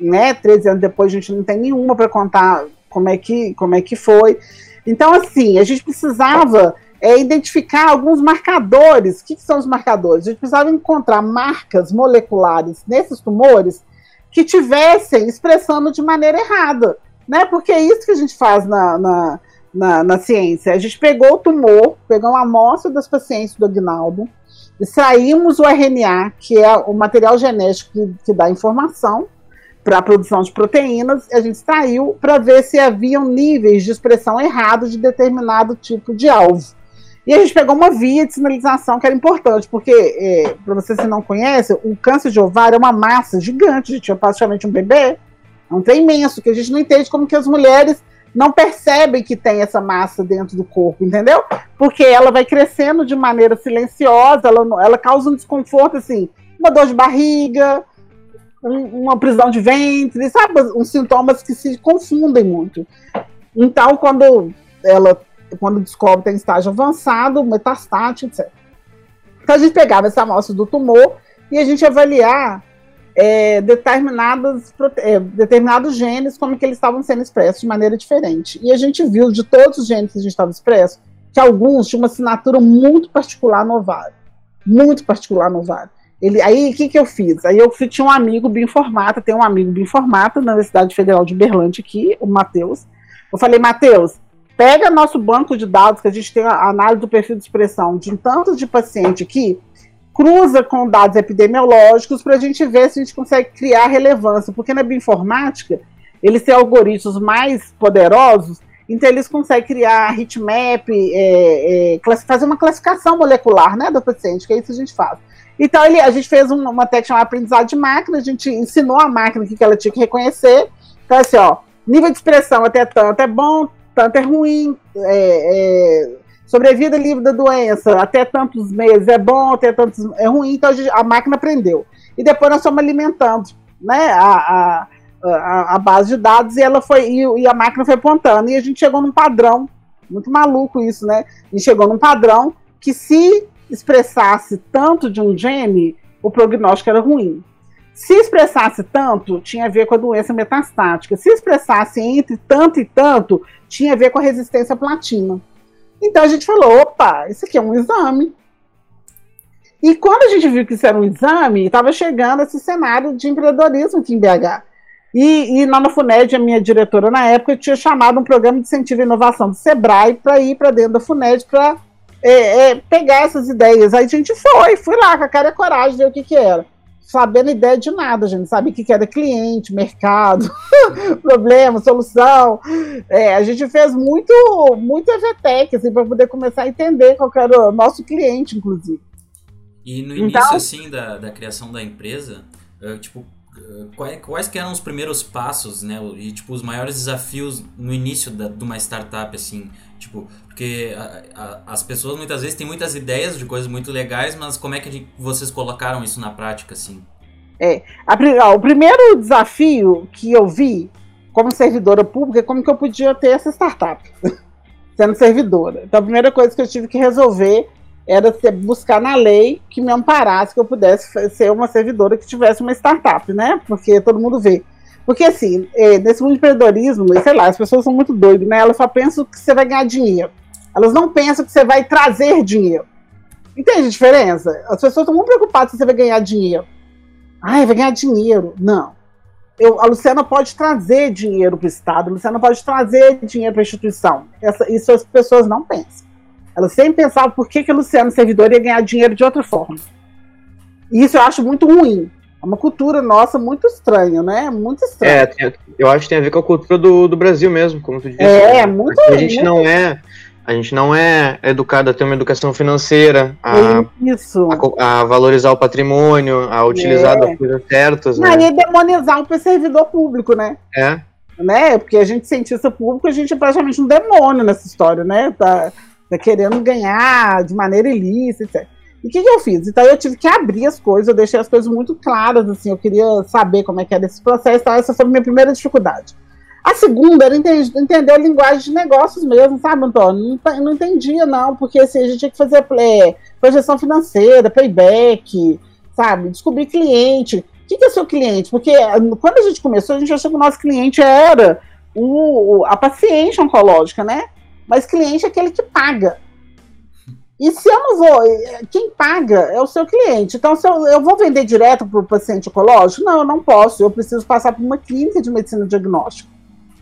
né? 13 anos depois a gente não tem nenhuma para contar como é que, como é que foi. Então, assim, a gente precisava é, identificar alguns marcadores. O que, que, são os marcadores? A gente precisava encontrar marcas moleculares nesses tumores que tivessem expressando de maneira errada, né? Porque é isso que a gente faz na, na, na, na ciência. A gente pegou o tumor, pegou uma amostra das pacientes do Agnaldo, extraímos o RNA, que é o material genético que, que dá informação, para a produção de proteínas, a gente extraiu para ver se haviam níveis de expressão errados de determinado tipo de alvo. E a gente pegou uma via de sinalização que era importante, porque, é, para você que não conhece, o câncer de ovário é uma massa gigante, gente é praticamente um bebê, é um trem imenso, que a gente não entende como que as mulheres não percebem que tem essa massa dentro do corpo, entendeu? Porque ela vai crescendo de maneira silenciosa, ela, ela causa um desconforto, assim, uma dor de barriga, um, uma prisão de ventre, sabe? Uns sintomas que se confundem muito. Então, quando ela quando descobre tem estágio avançado, metastático, etc. Então a gente pegava essa amostra do tumor e a gente avaliar é, é, determinados genes, como que eles estavam sendo expressos de maneira diferente. E a gente viu de todos os genes que a gente estava expresso, que alguns tinham uma assinatura muito particular no ovário. Muito particular no ovário. Ele, aí o que, que eu fiz? Aí eu tinha um amigo bioinformata, tem um amigo bioinformata na Universidade Federal de Berlândia aqui, o Matheus. Eu falei, Matheus, pega nosso banco de dados, que a gente tem a análise do perfil de expressão de um tanto de paciente aqui, cruza com dados epidemiológicos para a gente ver se a gente consegue criar relevância, porque na bioinformática, eles têm algoritmos mais poderosos, então eles conseguem criar heatmap, é, é, fazer uma classificação molecular né, do paciente, que é isso que a gente faz. Então ele, a gente fez uma técnica chamada aprendizado de máquina, a gente ensinou a máquina o que ela tinha que reconhecer. Então, assim, ó, nível de expressão até tanto é bom, tanto é ruim, é, é, sobrevida livre da doença, até tantos meses é bom, até tantos é ruim, então a, gente, a máquina aprendeu. E depois nós fomos alimentando né, a, a, a, a base de dados e ela foi e, e, a máquina foi apontando. E a gente chegou num padrão, muito maluco isso, né? E chegou num padrão que se expressasse tanto de um gene, o prognóstico era ruim. Se expressasse tanto, tinha a ver com a doença metastática. Se expressasse entre tanto e tanto, tinha a ver com a resistência à platina. Então a gente falou: opa, isso aqui é um exame. E quando a gente viu que isso era um exame, estava chegando esse cenário de empreendedorismo aqui em BH. E, e na FUNED, a minha diretora na época, tinha chamado um programa de incentivo à inovação do SEBRAE para ir para dentro da FUNED para é, é, pegar essas ideias. Aí a gente foi, fui lá com a cara e a coragem, ver o que, que era. Sabendo ideia de nada, a gente sabe o que, que era cliente, mercado, *laughs* problema, solução. É, a gente fez muito, muito EVTEC, assim, para poder começar a entender qual era o nosso cliente, inclusive. E no início, então, assim, da, da criação da empresa, uh, tipo, quais, quais eram os primeiros passos, né? E, tipo, os maiores desafios no início da, de uma startup, assim? Tipo, porque a, a, as pessoas muitas vezes têm muitas ideias de coisas muito legais, mas como é que vocês colocaram isso na prática, assim? É, a, o primeiro desafio que eu vi como servidora pública é como que eu podia ter essa startup, *laughs* sendo servidora. Então a primeira coisa que eu tive que resolver era buscar na lei que me amparasse que eu pudesse ser uma servidora que tivesse uma startup, né? Porque todo mundo vê. Porque assim, é, nesse mundo de empreendedorismo, sei lá, as pessoas são muito doidas, né? Elas só pensam que você vai ganhar dinheiro. Elas não pensam que você vai trazer dinheiro. Entende a diferença? As pessoas estão muito preocupadas se você vai ganhar dinheiro. Ai, vai ganhar dinheiro. Não. eu, a Luciana pode trazer dinheiro para o Estado, a Luciana pode trazer dinheiro para a instituição. Essa, isso as pessoas não pensam. Elas sempre pensavam por que, que a Luciana servidor ia ganhar dinheiro de outra forma. E isso eu acho muito ruim. É uma cultura nossa muito estranha, né? Muito estranha. É, tem, eu acho que tem a ver com a cultura do, do Brasil mesmo, como tu disse. É, muito. A gente muito... não é a gente não é educado a ter uma educação financeira, a, a, a valorizar o patrimônio, a utilizar é. as coisas certas. Né? é demonizar o servidor público, né? É. Né? Porque a gente, cientista público, a gente é praticamente um demônio nessa história, né? Tá, tá querendo ganhar de maneira ilícita. E o que, que, eu fiz? Então eu tive que abrir as coisas, eu deixei as coisas muito claras, assim, eu queria saber como é que era esse processo, então essa foi a minha primeira dificuldade. A segunda era entender, a linguagem de negócios mesmo, sabe, Antônio? Não, não entendia, não, porque assim, a gente tinha que fazer é, projeção financeira, payback, sabe? Descobrir cliente. O que, que é seu cliente? Porque quando a gente começou, a gente achou que o nosso cliente era o, a paciente oncológica, né? Mas cliente é aquele que paga. E se eu não vou, quem paga é o seu cliente. Então, se eu, eu vou vender direto para o paciente oncológico, não, eu não posso. Eu preciso passar por uma clínica de medicina diagnóstica.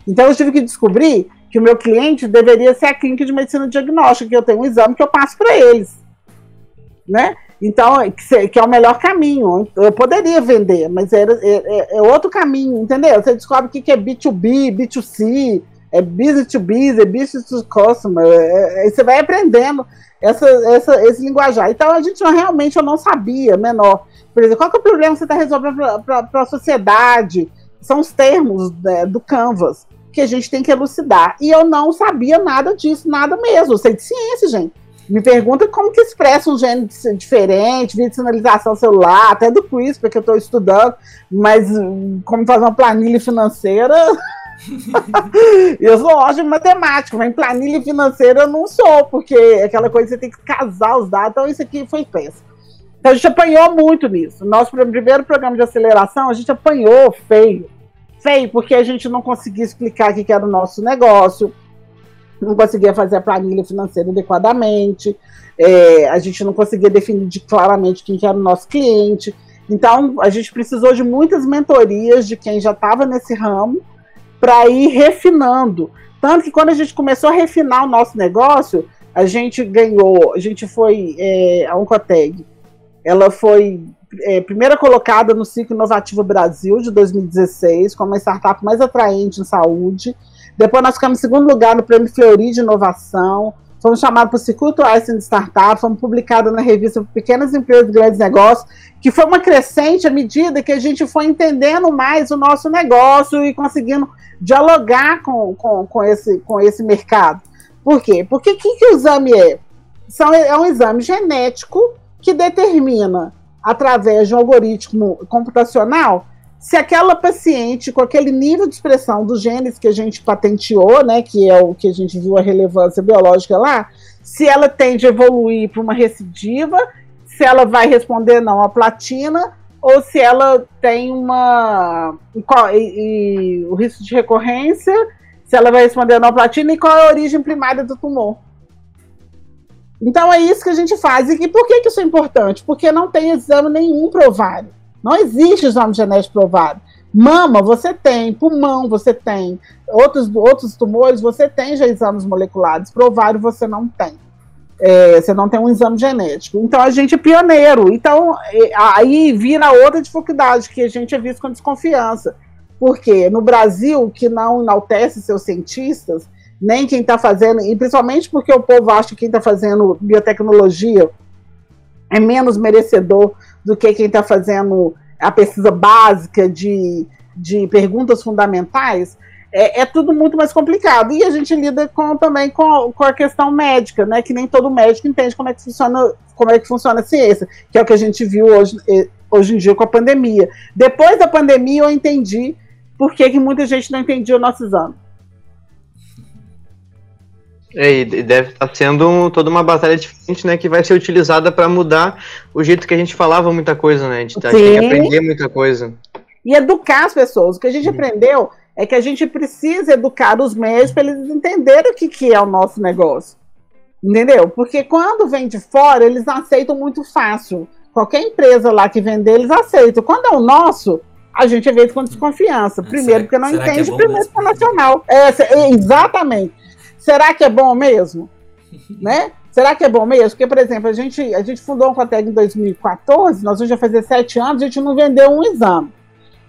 Então eu tive que descobrir que o meu cliente deveria ser a clínica de medicina diagnóstica, que eu tenho um exame que eu passo para eles. Né? Então, que é o melhor caminho. Eu poderia vender, mas é, é, é outro caminho, entendeu? Você descobre o que é B2B, B2C, é business to business, é business to customer. É, é, você vai aprendendo essa, essa, esse linguajar. Então, a gente realmente eu não sabia menor. Por exemplo, qual que é o problema que você está resolvendo para a sociedade? São os termos né, do Canvas que a gente tem que elucidar. E eu não sabia nada disso, nada mesmo. Eu sei de ciência, gente. Me pergunta como que expressa um gene diferente, via de sinalização celular, até do CRISPR que eu estou estudando, mas hum, como fazer uma planilha financeira. *laughs* *laughs* eu sou ótimo em matemática, mas em planilha financeira eu não sou, porque é aquela coisa que você tem que casar os dados, então isso aqui foi péssimo. Então a gente apanhou muito nisso. Nosso primeiro programa de aceleração, a gente apanhou feio feio, porque a gente não conseguia explicar o que era o nosso negócio, não conseguia fazer a planilha financeira adequadamente, é, a gente não conseguia definir claramente quem era o nosso cliente. Então, a gente precisou de muitas mentorias de quem já estava nesse ramo para ir refinando. Tanto que quando a gente começou a refinar o nosso negócio, a gente ganhou, a gente foi, é, a Oncoteg, ela foi é, primeira colocada no Ciclo Inovativo Brasil de 2016, como a startup mais atraente em saúde. Depois nós ficamos em segundo lugar no Prêmio Fleury de Inovação. Fomos chamados para o Circuito Einstein de Startup, fomos publicados na revista Pequenas Empresas e Grandes Negócios, que foi uma crescente à medida que a gente foi entendendo mais o nosso negócio e conseguindo dialogar com, com, com, esse, com esse mercado. Por quê? Porque o que, que o exame é? São, é um exame genético que determina através de um algoritmo computacional, se aquela paciente com aquele nível de expressão dos genes que a gente patenteou, né, que é o que a gente viu a relevância biológica lá, se ela tende a evoluir para uma recidiva, se ela vai responder não à platina, ou se ela tem uma. E, e, o risco de recorrência, se ela vai responder não à platina e qual é a origem primária do tumor. Então é isso que a gente faz. E por que, que isso é importante? Porque não tem exame nenhum ovário. Não existe exame genético pro ovário. Mama, você tem, pulmão, você tem, outros, outros tumores, você tem já exames moleculares, pro ovário você não tem. É, você não tem um exame genético. Então a gente é pioneiro. Então aí vira outra dificuldade que a gente é visto com desconfiança. Porque no Brasil, que não enaltece seus cientistas, nem quem está fazendo, e principalmente porque o povo acha que quem está fazendo biotecnologia é menos merecedor do que quem está fazendo a pesquisa básica de, de perguntas fundamentais, é, é, tudo muito mais complicado. E a gente lida com, também com, com a questão médica, né? Que nem todo médico entende como é que funciona, como é que funciona a ciência, que é o que a gente viu hoje, hoje em dia com a pandemia. Depois da pandemia, eu entendi por que, que muita gente não entendia o nosso exame. É, e deve estar tá sendo toda uma batalha diferente, né? Que vai ser utilizada para mudar o jeito que a gente falava muita coisa, né? A gente, tá, tem que aprender muita coisa. E educar as pessoas. O que a gente aprendeu é que a gente precisa educar os médicos para eles entenderem o que, que é o nosso negócio. Entendeu? Porque quando vem de fora, eles aceitam muito fácil. Qualquer empresa lá que vender, eles aceitam. Quando é o nosso, a gente é visto com desconfiança. Primeiro, será, porque não entende, é primeiro, porque é nacional. É, exatamente. Será que é bom mesmo? *laughs* né? Será que é bom mesmo? Porque, por exemplo, a gente, a gente fundou um Coteg em 2014, nós vamos já fazer sete anos, a gente não vendeu um exame.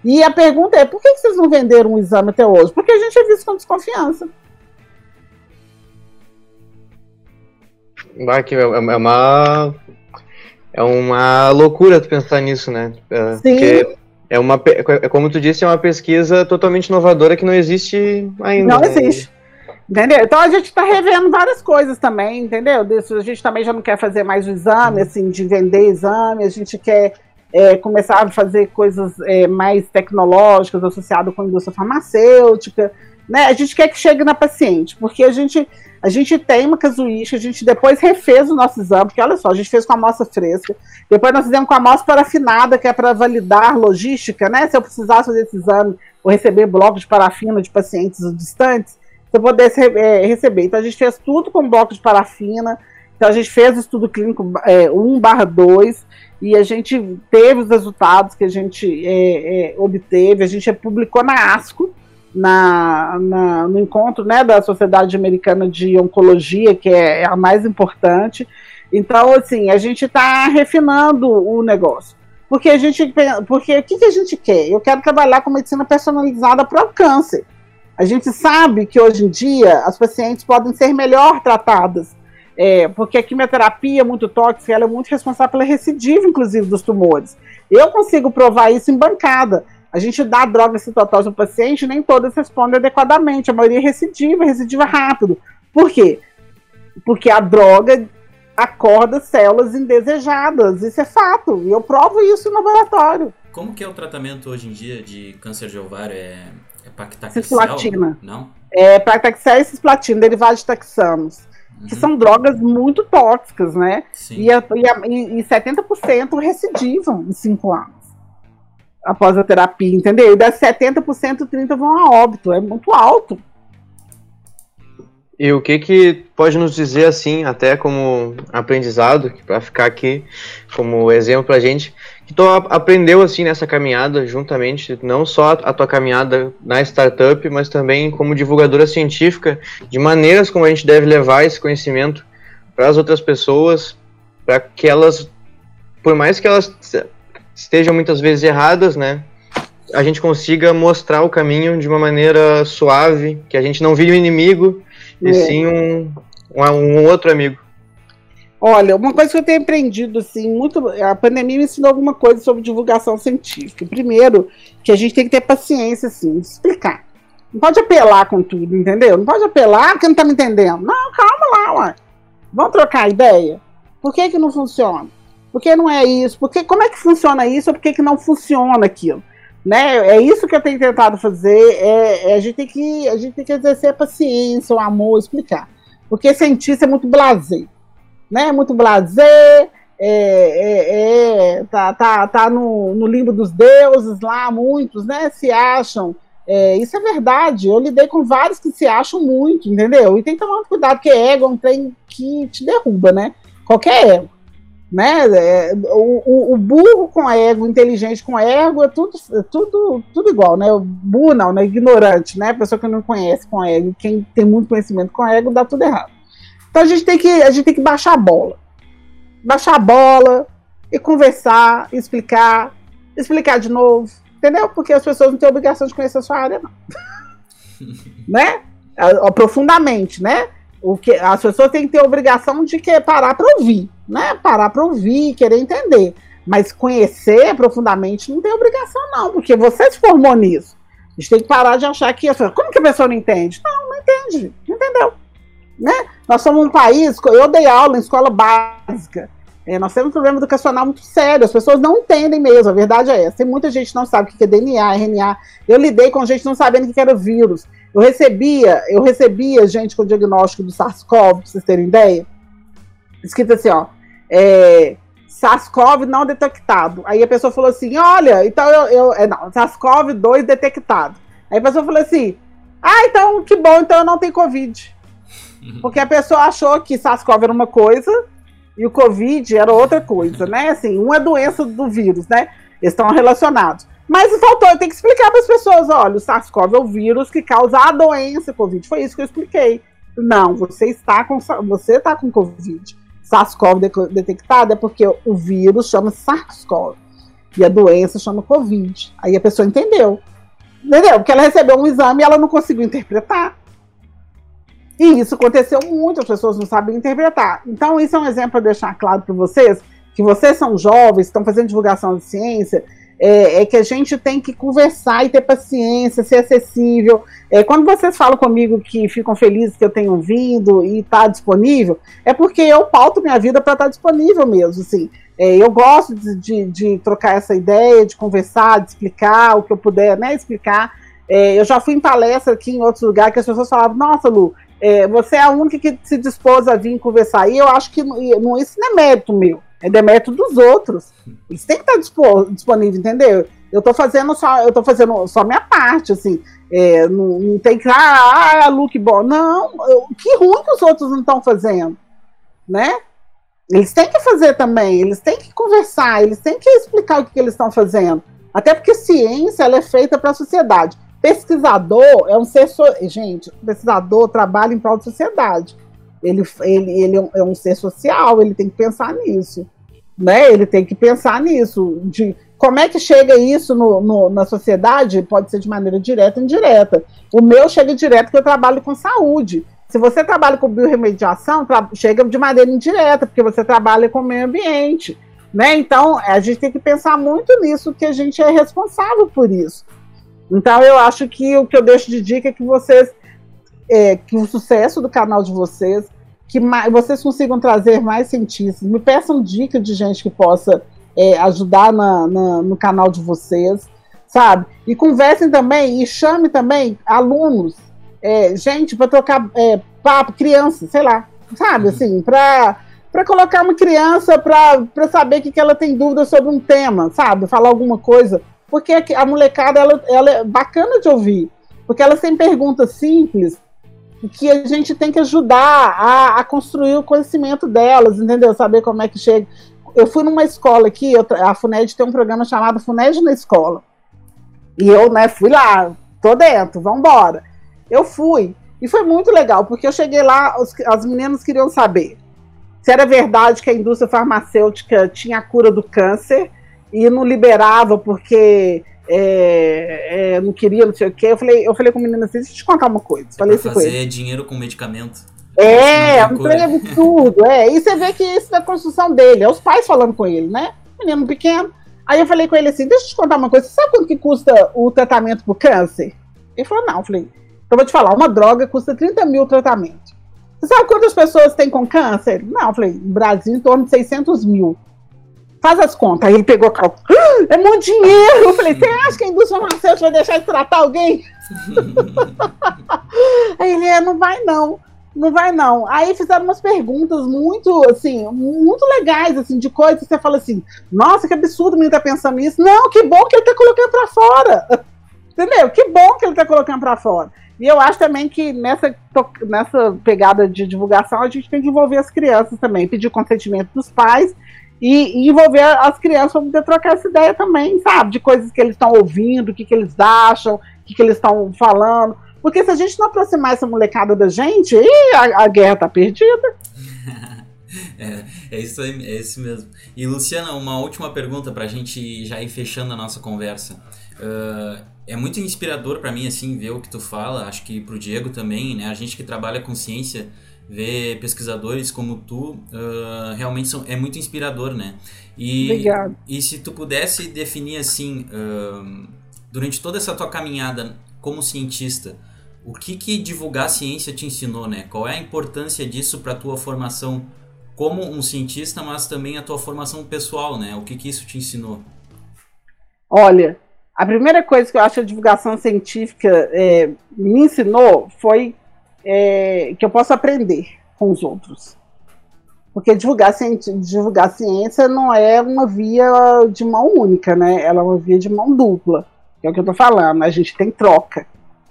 E a pergunta é, por que vocês não venderam um exame até hoje? Porque a gente é visto com desconfiança. É uma é uma loucura tu pensar nisso, né? É, Sim. Porque é uma é como tu disse, é uma pesquisa totalmente inovadora que não existe ainda. Não né? Entendeu? Então a gente está revendo várias coisas também, entendeu? A gente também já não quer fazer mais o exame, assim, de vender exame, a gente quer é, começar a fazer coisas é, mais tecnológicas associadas com a indústria farmacêutica, né? A gente quer que chegue na paciente, porque a gente, a gente tem uma casuística, a gente depois refez o nosso exame, porque olha só, a gente fez com a amostra fresca, depois nós fizemos com a amostra parafinada, que é para validar logística, né? Se eu precisasse fazer esse exame ou receber blocos de parafina de pacientes distantes, se eu pudesse é, receber. Então a gente fez tudo com bloco de parafina. Então a gente fez o estudo clínico é, 1 barra 2 e a gente teve os resultados que a gente é, é, obteve. A gente publicou na ASCO, na, na, no encontro né, da Sociedade Americana de Oncologia, que é, é a mais importante. Então, assim, a gente está refinando o negócio. Porque a gente porque o que, que a gente quer? Eu quero trabalhar com medicina personalizada para o câncer. A gente sabe que hoje em dia as pacientes podem ser melhor tratadas, é, porque a quimioterapia é muito tóxica, ela é muito responsável pela recidiva, inclusive, dos tumores. Eu consigo provar isso em bancada. A gente dá droga citotose ao paciente, nem todas respondem adequadamente, a maioria é recidiva, recidiva rápido. Por quê? Porque a droga acorda células indesejadas, isso é fato, e eu provo isso no laboratório. Como que é o tratamento hoje em dia de câncer de ovário? É pactaxel? Cisplatina. Não? É pactaxel e cisplatina, derivados de taxanos. Uhum. Que são drogas muito tóxicas, né? Sim. E, a, e, a, e 70% recidivam em 5 anos após a terapia, entendeu? E das 70%, 30% vão a óbito. É muito alto. E o que que pode nos dizer assim, até como aprendizado, para ficar aqui como exemplo para a gente, tu aprendeu assim nessa caminhada juntamente, não só a tua caminhada na startup, mas também como divulgadora científica, de maneiras como a gente deve levar esse conhecimento para as outras pessoas, para que elas, por mais que elas estejam muitas vezes erradas, né, a gente consiga mostrar o caminho de uma maneira suave, que a gente não vire um inimigo, e é. sim um, um, um, outro amigo. Olha, uma coisa que eu tenho aprendido, assim, muito. A pandemia me ensinou alguma coisa sobre divulgação científica. Primeiro, que a gente tem que ter paciência, assim, de explicar. Não pode apelar com tudo, entendeu? Não pode apelar porque não tá me entendendo. Não, calma lá, ué. Vamos trocar ideia? Por que, que não funciona? Por que não é isso? Por que, como é que funciona isso ou por que, que não funciona aquilo? Né? É isso que eu tenho tentado fazer. É, é, a, gente tem que, a gente tem que exercer a paciência, o amor, explicar. Porque cientista é muito blazer. Né? Muito blazer, é, é, é, tá, tá, tá no, no limbo dos deuses lá, muitos né, se acham. É, isso é verdade. Eu lidei com vários que se acham muito, entendeu? E tem que tomar muito cuidado, porque ego é um trem que te derruba, né? Qualquer ego né? É, o, o, burro com ego, inteligente com ego, é tudo, é tudo, tudo igual, né? O burro não, né? Ignorante, né? Pessoa que não conhece com ego, quem tem muito conhecimento com ego, dá tudo errado. Então a gente tem que, a gente tem que baixar a bola. Baixar a bola e conversar, explicar, explicar de novo, entendeu? Porque as pessoas não têm obrigação de conhecer a sua área, não. *laughs* né? Profundamente, né? O que, as pessoas têm que ter a obrigação de que parar para ouvir, né? Parar para ouvir, querer entender. Mas conhecer profundamente não tem obrigação, não, porque você se formou nisso. A gente tem que parar de achar que. Como que a pessoa não entende? Não, não entende. Não entendeu. Né? Nós somos um país. Eu dei aula em escola básica. É, nós temos um problema educacional muito sério. As pessoas não entendem mesmo. A verdade é essa. Tem muita gente que não sabe o que é DNA, RNA. Eu lidei com gente não sabendo o que era vírus. Eu recebia, eu recebia gente com diagnóstico do SARS-CoV, pra vocês terem ideia. Escrito assim, ó. É, SARS-CoV não detectado. Aí a pessoa falou assim: olha, então eu. eu é, não, SARS-CoV-2 detectado. Aí a pessoa falou assim: ah, então que bom, então eu não tenho Covid. Porque a pessoa achou que SARS-CoV era uma coisa e o Covid era outra coisa, né? Assim, uma é doença do vírus, né? Eles estão relacionados. Mas faltou, eu tenho que explicar para as pessoas: olha, o SARS-CoV é o vírus que causa a doença Covid. Foi isso que eu expliquei. Não, você está com, você está com Covid. SARS-CoV detectado é porque o vírus chama SARS-CoV e a doença chama Covid. Aí a pessoa entendeu. Entendeu? Porque ela recebeu um exame e ela não conseguiu interpretar. E isso aconteceu muito, as pessoas não sabem interpretar. Então, isso é um exemplo para deixar claro para vocês, que vocês são jovens, estão fazendo divulgação de ciência, é, é, que a gente tem que conversar e ter paciência, ser acessível. É, quando vocês falam comigo que ficam felizes que eu tenho vindo e está disponível, é porque eu pauto minha vida para estar tá disponível mesmo. Assim. É, eu gosto de, de, de, trocar essa ideia, de conversar, de explicar o que eu puder né, explicar. É, eu já fui em palestra aqui em outros lugares que as pessoas falavam: Nossa, Lu, é, você é a única que se dispôs a vir conversar. E eu acho que não, isso não é mérito meu é demérito dos outros. Eles têm que estar disponível, entendeu? Eu tô fazendo só, eu tô fazendo só minha parte, assim. É, não, não, tem que, ah, ah, look bom. Não, eu, que ruim que os outros não estão fazendo, né? Eles têm que fazer também, eles têm que conversar, eles têm que explicar o que, que eles estão fazendo. Até porque ciência ela é feita para a sociedade. Pesquisador é um ser. So... Gente, pesquisador trabalha em prol da sociedade. Ele, ele, ele é um ser social, ele tem que pensar nisso. Né? Ele tem que pensar nisso. De como é que chega isso no, no, na sociedade? Pode ser de maneira direta ou indireta. O meu chega direto porque eu trabalho com saúde. Se você trabalha com biorremediação, chega de maneira indireta, porque você trabalha com o meio ambiente. Né? Então, a gente tem que pensar muito nisso, que a gente é responsável por isso. Então, eu acho que o que eu deixo de dica é que vocês é, que o sucesso do canal de vocês, que mais, vocês consigam trazer mais cientistas. Me peçam dicas de gente que possa é, ajudar na, na, no canal de vocês, sabe? E conversem também e chame também alunos, é, gente, para trocar é, papo, crianças, sei lá, sabe? Uhum. Assim, para para colocar uma criança para saber que, que ela tem dúvida sobre um tema, sabe? Falar alguma coisa. Porque a molecada ela, ela é bacana de ouvir. Porque elas têm perguntas simples que a gente tem que ajudar a, a, construir o conhecimento delas, entendeu? Saber como é que chega. Eu fui numa escola aqui, eu, a FUNED tem um programa chamado FUNED na Escola. E eu, né, fui lá, tô dentro, vamos embora. Eu fui. E foi muito legal, porque eu cheguei lá, os, as meninas queriam saber se era verdade que a indústria farmacêutica tinha a cura do câncer e não liberava porque é, é, não queria, não sei o quê. Eu falei, eu falei com a menina assim, deixa eu te contar uma coisa. Falei assim fazer dinheiro com medicamento. É, um trem absurdo. É. E você vê que isso é a construção dele, é os pais falando com ele, né? Menino pequeno. Aí eu falei com ele assim, deixa eu te contar uma coisa, você sabe quanto que custa o tratamento pro câncer? Ele falou, não. Eu falei, então eu vou te falar, uma droga custa 30 mil tratamento. Você sabe quantas pessoas tem com câncer? Não, eu falei, no Brasil em torno de 600 mil. Faz as contas. Aí ele pegou o cálculo. Ah, é muito dinheiro. Eu falei, você acha que a indústria farmacêutica vai deixar de tratar alguém? *laughs* Aí ele, é, não vai não. Não vai não. Aí fizeram umas perguntas muito, assim, muito legais, assim, de coisas que você fala assim, nossa, que absurdo o menino tá pensando nisso. Não, que bom que ele tá colocando pra fora. *laughs* Entendeu? Que bom que ele tá colocando pra fora. E eu acho também que nessa, nessa pegada de divulgação a gente tem que envolver as crianças também, pedir consentimento dos pais e, e, envolver as crianças para poder trocar essa ideia também, sabe? De coisas que eles estão ouvindo, o que, que eles acham, o que, que eles estão falando. Porque se a gente não aproximar essa molecada da gente, a, a guerra tá perdida. *laughs* é, é isso aí, é isso mesmo. E Luciana, uma última pergunta para a gente já ir fechando a nossa conversa. Uh, é muito inspirador para mim assim ver o que tu fala, acho que pro Diego também, né? A gente que trabalha com ciência ver pesquisadores como tu uh, realmente são, é muito inspirador, né? E, Obrigado. E se tu pudesse definir assim, uh, durante toda essa tua caminhada como cientista, o que que divulgar a ciência te ensinou, né? Qual é a importância disso para tua formação como um cientista, mas também a tua formação pessoal, né? O que que isso te ensinou? Olha, a primeira coisa que eu acho que a divulgação científica é, me ensinou foi é, que eu posso aprender com os outros. Porque divulgar, divulgar ciência não é uma via de mão única, né? Ela é uma via de mão dupla. É o que eu estou falando, a gente tem troca.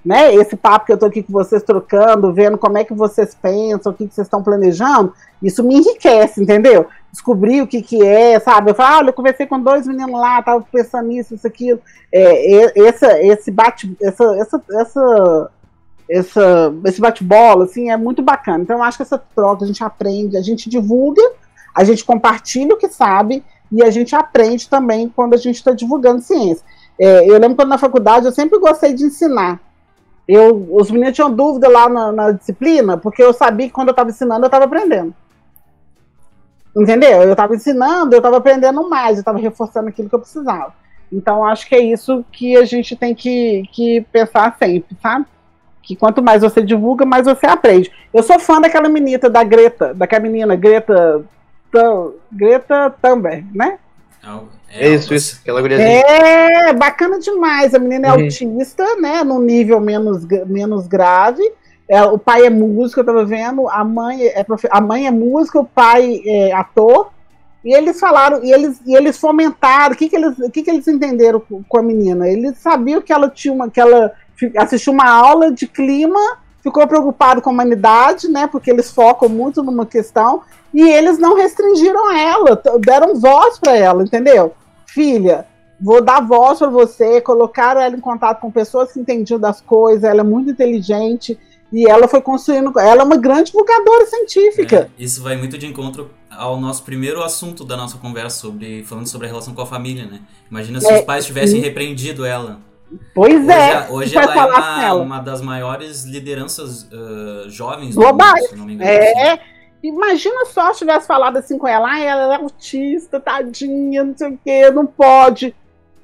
né? Esse papo que eu tô aqui com vocês trocando, vendo como é que vocês pensam, o que, que vocês estão planejando, isso me enriquece, entendeu? Descobrir o que que é, sabe? Eu falo, olha, eu conversei com dois meninos lá, tava pensando nisso, isso, aquilo. É, essa, esse bate, essa, essa, essa, essa, esse bate-bola, assim, é muito bacana. Então, eu acho que essa troca, a gente aprende, a gente divulga, a gente compartilha o que sabe e a gente aprende também quando a gente está divulgando ciência. É, eu lembro quando na faculdade eu sempre gostei de ensinar. Eu, os meninos tinham dúvida lá na, na disciplina, porque eu sabia que quando eu estava ensinando, eu estava aprendendo. Entendeu? Eu estava ensinando, eu estava aprendendo mais, eu estava reforçando aquilo que eu precisava. Então, acho que é isso que a gente tem que, que pensar sempre, sabe? Que quanto mais você divulga, mais você aprende. Eu sou fã daquela menina, da Greta, daquela menina, Greta, Greta Thunberg, né? É, é isso, isso, aquela guriazinha. É, bacana demais. A menina é uhum. autista, né? Num nível menos, menos grave. É, o pai é músico, eu tava vendo, a mãe é, profe... a mãe é música, o pai é ator. E eles falaram, e eles, e eles fomentaram, o que, que, eles, o que, que eles entenderam com, com a menina? Eles sabiam que ela tinha uma, que ela assistiu uma aula de clima, ficou preocupado com a humanidade, né? Porque eles focam muito numa questão, e eles não restringiram ela, deram voz para ela, entendeu? Filha, vou dar voz para você, colocaram ela em contato com pessoas que entendiam das coisas, ela é muito inteligente e ela foi construindo, ela é uma grande divulgadora científica. É, isso vai muito de encontro ao nosso primeiro assunto da nossa conversa sobre falando sobre a relação com a família, né? Imagina se é, os pais tivessem repreendido ela. Pois hoje, é. Hoje ela é uma, uma, das maiores lideranças uh, jovens globais. Do mundo, se não me engano. É. Assim. Imagina só se tivesse falado assim com ela, ah, ela é autista, tadinha, não sei o quê, não pode.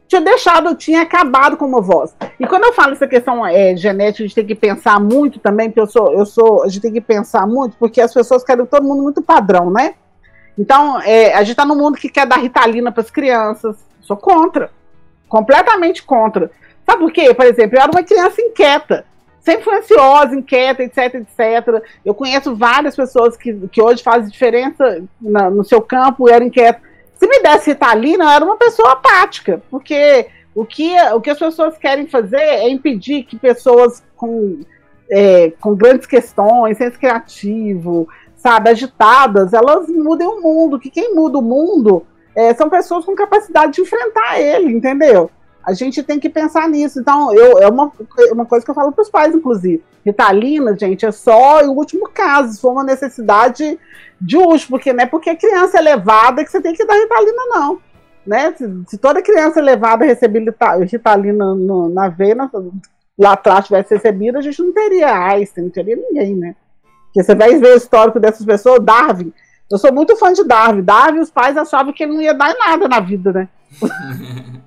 Tinha deixado, tinha acabado com uma voz. E quando eu falo essa questão é, genética, a gente tem que pensar muito também, porque eu sou, eu sou, a gente tem que pensar muito, porque as pessoas querem todo mundo muito padrão, né? Então, é, a gente tá num mundo que quer dar ritalina para as crianças. Sou contra. Completamente contra. Sabe por quê? Por exemplo, eu era uma criança inquieta sempre foi ansiosa, inquieta, etc, etc. Eu conheço várias pessoas que, que hoje fazem diferença na, no seu campo e eram inquietas. Se me desse Ritalina, eu era uma pessoa apática, porque o que, o que as pessoas querem fazer é impedir que pessoas com, é, com grandes questões, senso criativo, sabe, agitadas, elas mudem o mundo, que quem muda o mundo é, são pessoas com capacidade de enfrentar ele, entendeu? A gente tem que pensar nisso. Então, eu, é uma, uma coisa que eu falo para os pais, inclusive. Ritalina, gente, é só o último caso, for uma necessidade de uso, porque não é porque a criança é levada que você tem que dar Ritalina, não. Né? Se, se toda criança levada receber Ritalina no, na veia, lá atrás tivesse recebido, a gente não teria Einstein, não teria ninguém, né? Porque você vai ver o histórico dessas pessoas, Darwin. Eu sou muito fã de Darwin. Darwin, os pais achavam que ele não ia dar nada na vida, né? *laughs*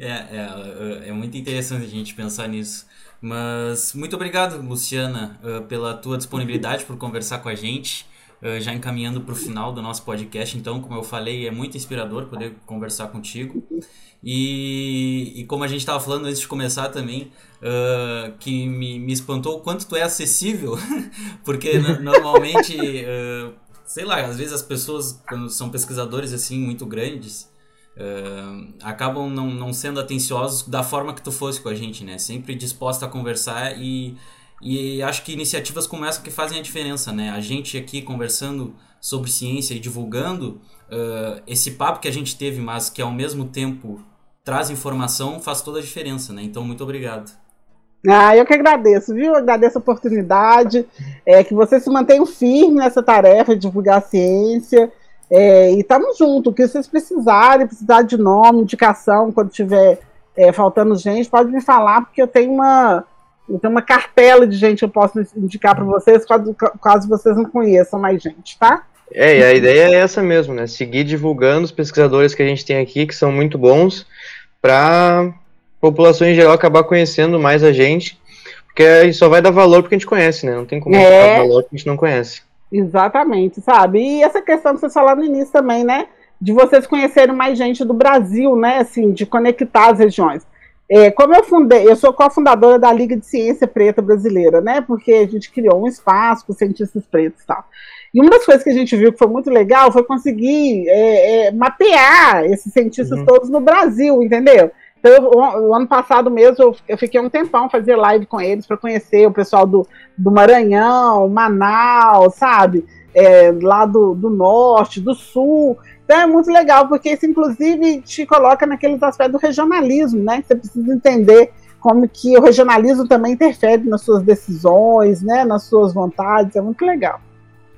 É, é, é muito interessante a gente pensar nisso. Mas muito obrigado, Luciana, uh, pela tua disponibilidade por conversar com a gente. Uh, já encaminhando para o final do nosso podcast, então, como eu falei, é muito inspirador poder conversar contigo. E, e como a gente estava falando antes de começar também, uh, que me, me espantou o quanto tu é acessível, *laughs* porque normalmente, sei lá, às vezes as pessoas, quando são pesquisadores assim muito grandes, uh, acabam não, não sendo atenciosos da forma que tu fosse com a gente, né? Sempre disposta a conversar e, e acho que iniciativas como essa que fazem a diferença, né? A gente aqui conversando sobre ciência e divulgando uh, esse papo que a gente teve, mas que ao mesmo tempo traz informação, faz toda a diferença, né? Então, muito obrigado. Ah, eu que agradeço, viu? Agradeço a oportunidade, é, que vocês se mantenham firmes nessa tarefa de divulgar a ciência. É, e estamos juntos. O que vocês precisarem, precisar de nome, indicação, quando tiver é, faltando gente, pode me falar, porque eu tenho uma, eu tenho uma cartela de gente que eu posso indicar para vocês, caso, caso vocês não conheçam mais gente, tá? É, e a ideia é essa mesmo, né? Seguir divulgando os pesquisadores que a gente tem aqui, que são muito bons, para a população em geral acabar conhecendo mais a gente, porque só vai dar valor porque a gente conhece, né? Não tem como é... dar valor que a gente não conhece. Exatamente, sabe? E essa questão que vocês falaram no início também, né? De vocês conhecerem mais gente do Brasil, né? Assim, de conectar as regiões. É, como eu fundei, eu sou cofundadora da Liga de Ciência Preta Brasileira, né? Porque a gente criou um espaço para cientistas pretos e tal. E uma das coisas que a gente viu que foi muito legal foi conseguir é, é, mapear esses cientistas uhum. todos no Brasil, entendeu? Então, eu, o, o, ano passado mesmo, eu, eu, fiquei um tempão fazer live com eles para conhecer o pessoal do, do Maranhão, Manaus, sabe? É, lá do, do norte, do sul. Então é muito legal, porque isso inclusive te coloca naqueles aspectos do regionalismo, né? Você precisa entender como que o regionalismo também interfere nas suas decisões, né? Nas suas vontades. É muito legal.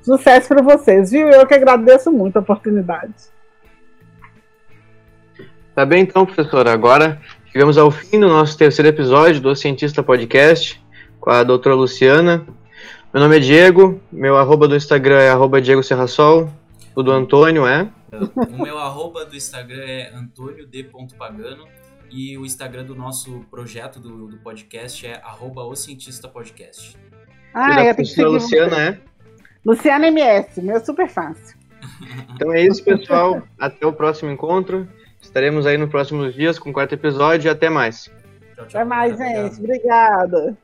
Sucesso para vocês, viu? Eu que agradeço muito a oportunidade. Tá bem então, professora. Agora chegamos ao fim do nosso terceiro episódio do Cientista Podcast com a doutora Luciana. Meu nome é Diego, meu arroba do Instagram é arroba Diego Serrasol, o do Antônio é... O meu arroba do Instagram é antônio.d.pagano e o Instagram do nosso projeto do, do podcast é arroba o Cientista Podcast. Ah, e a professora Luciana é? Luciana MS, meu super fácil. Então é isso, pessoal. Até o próximo encontro. Estaremos aí nos próximos dias com o quarto episódio e até mais. Tchau, tchau. Até mais, gente. Obrigada.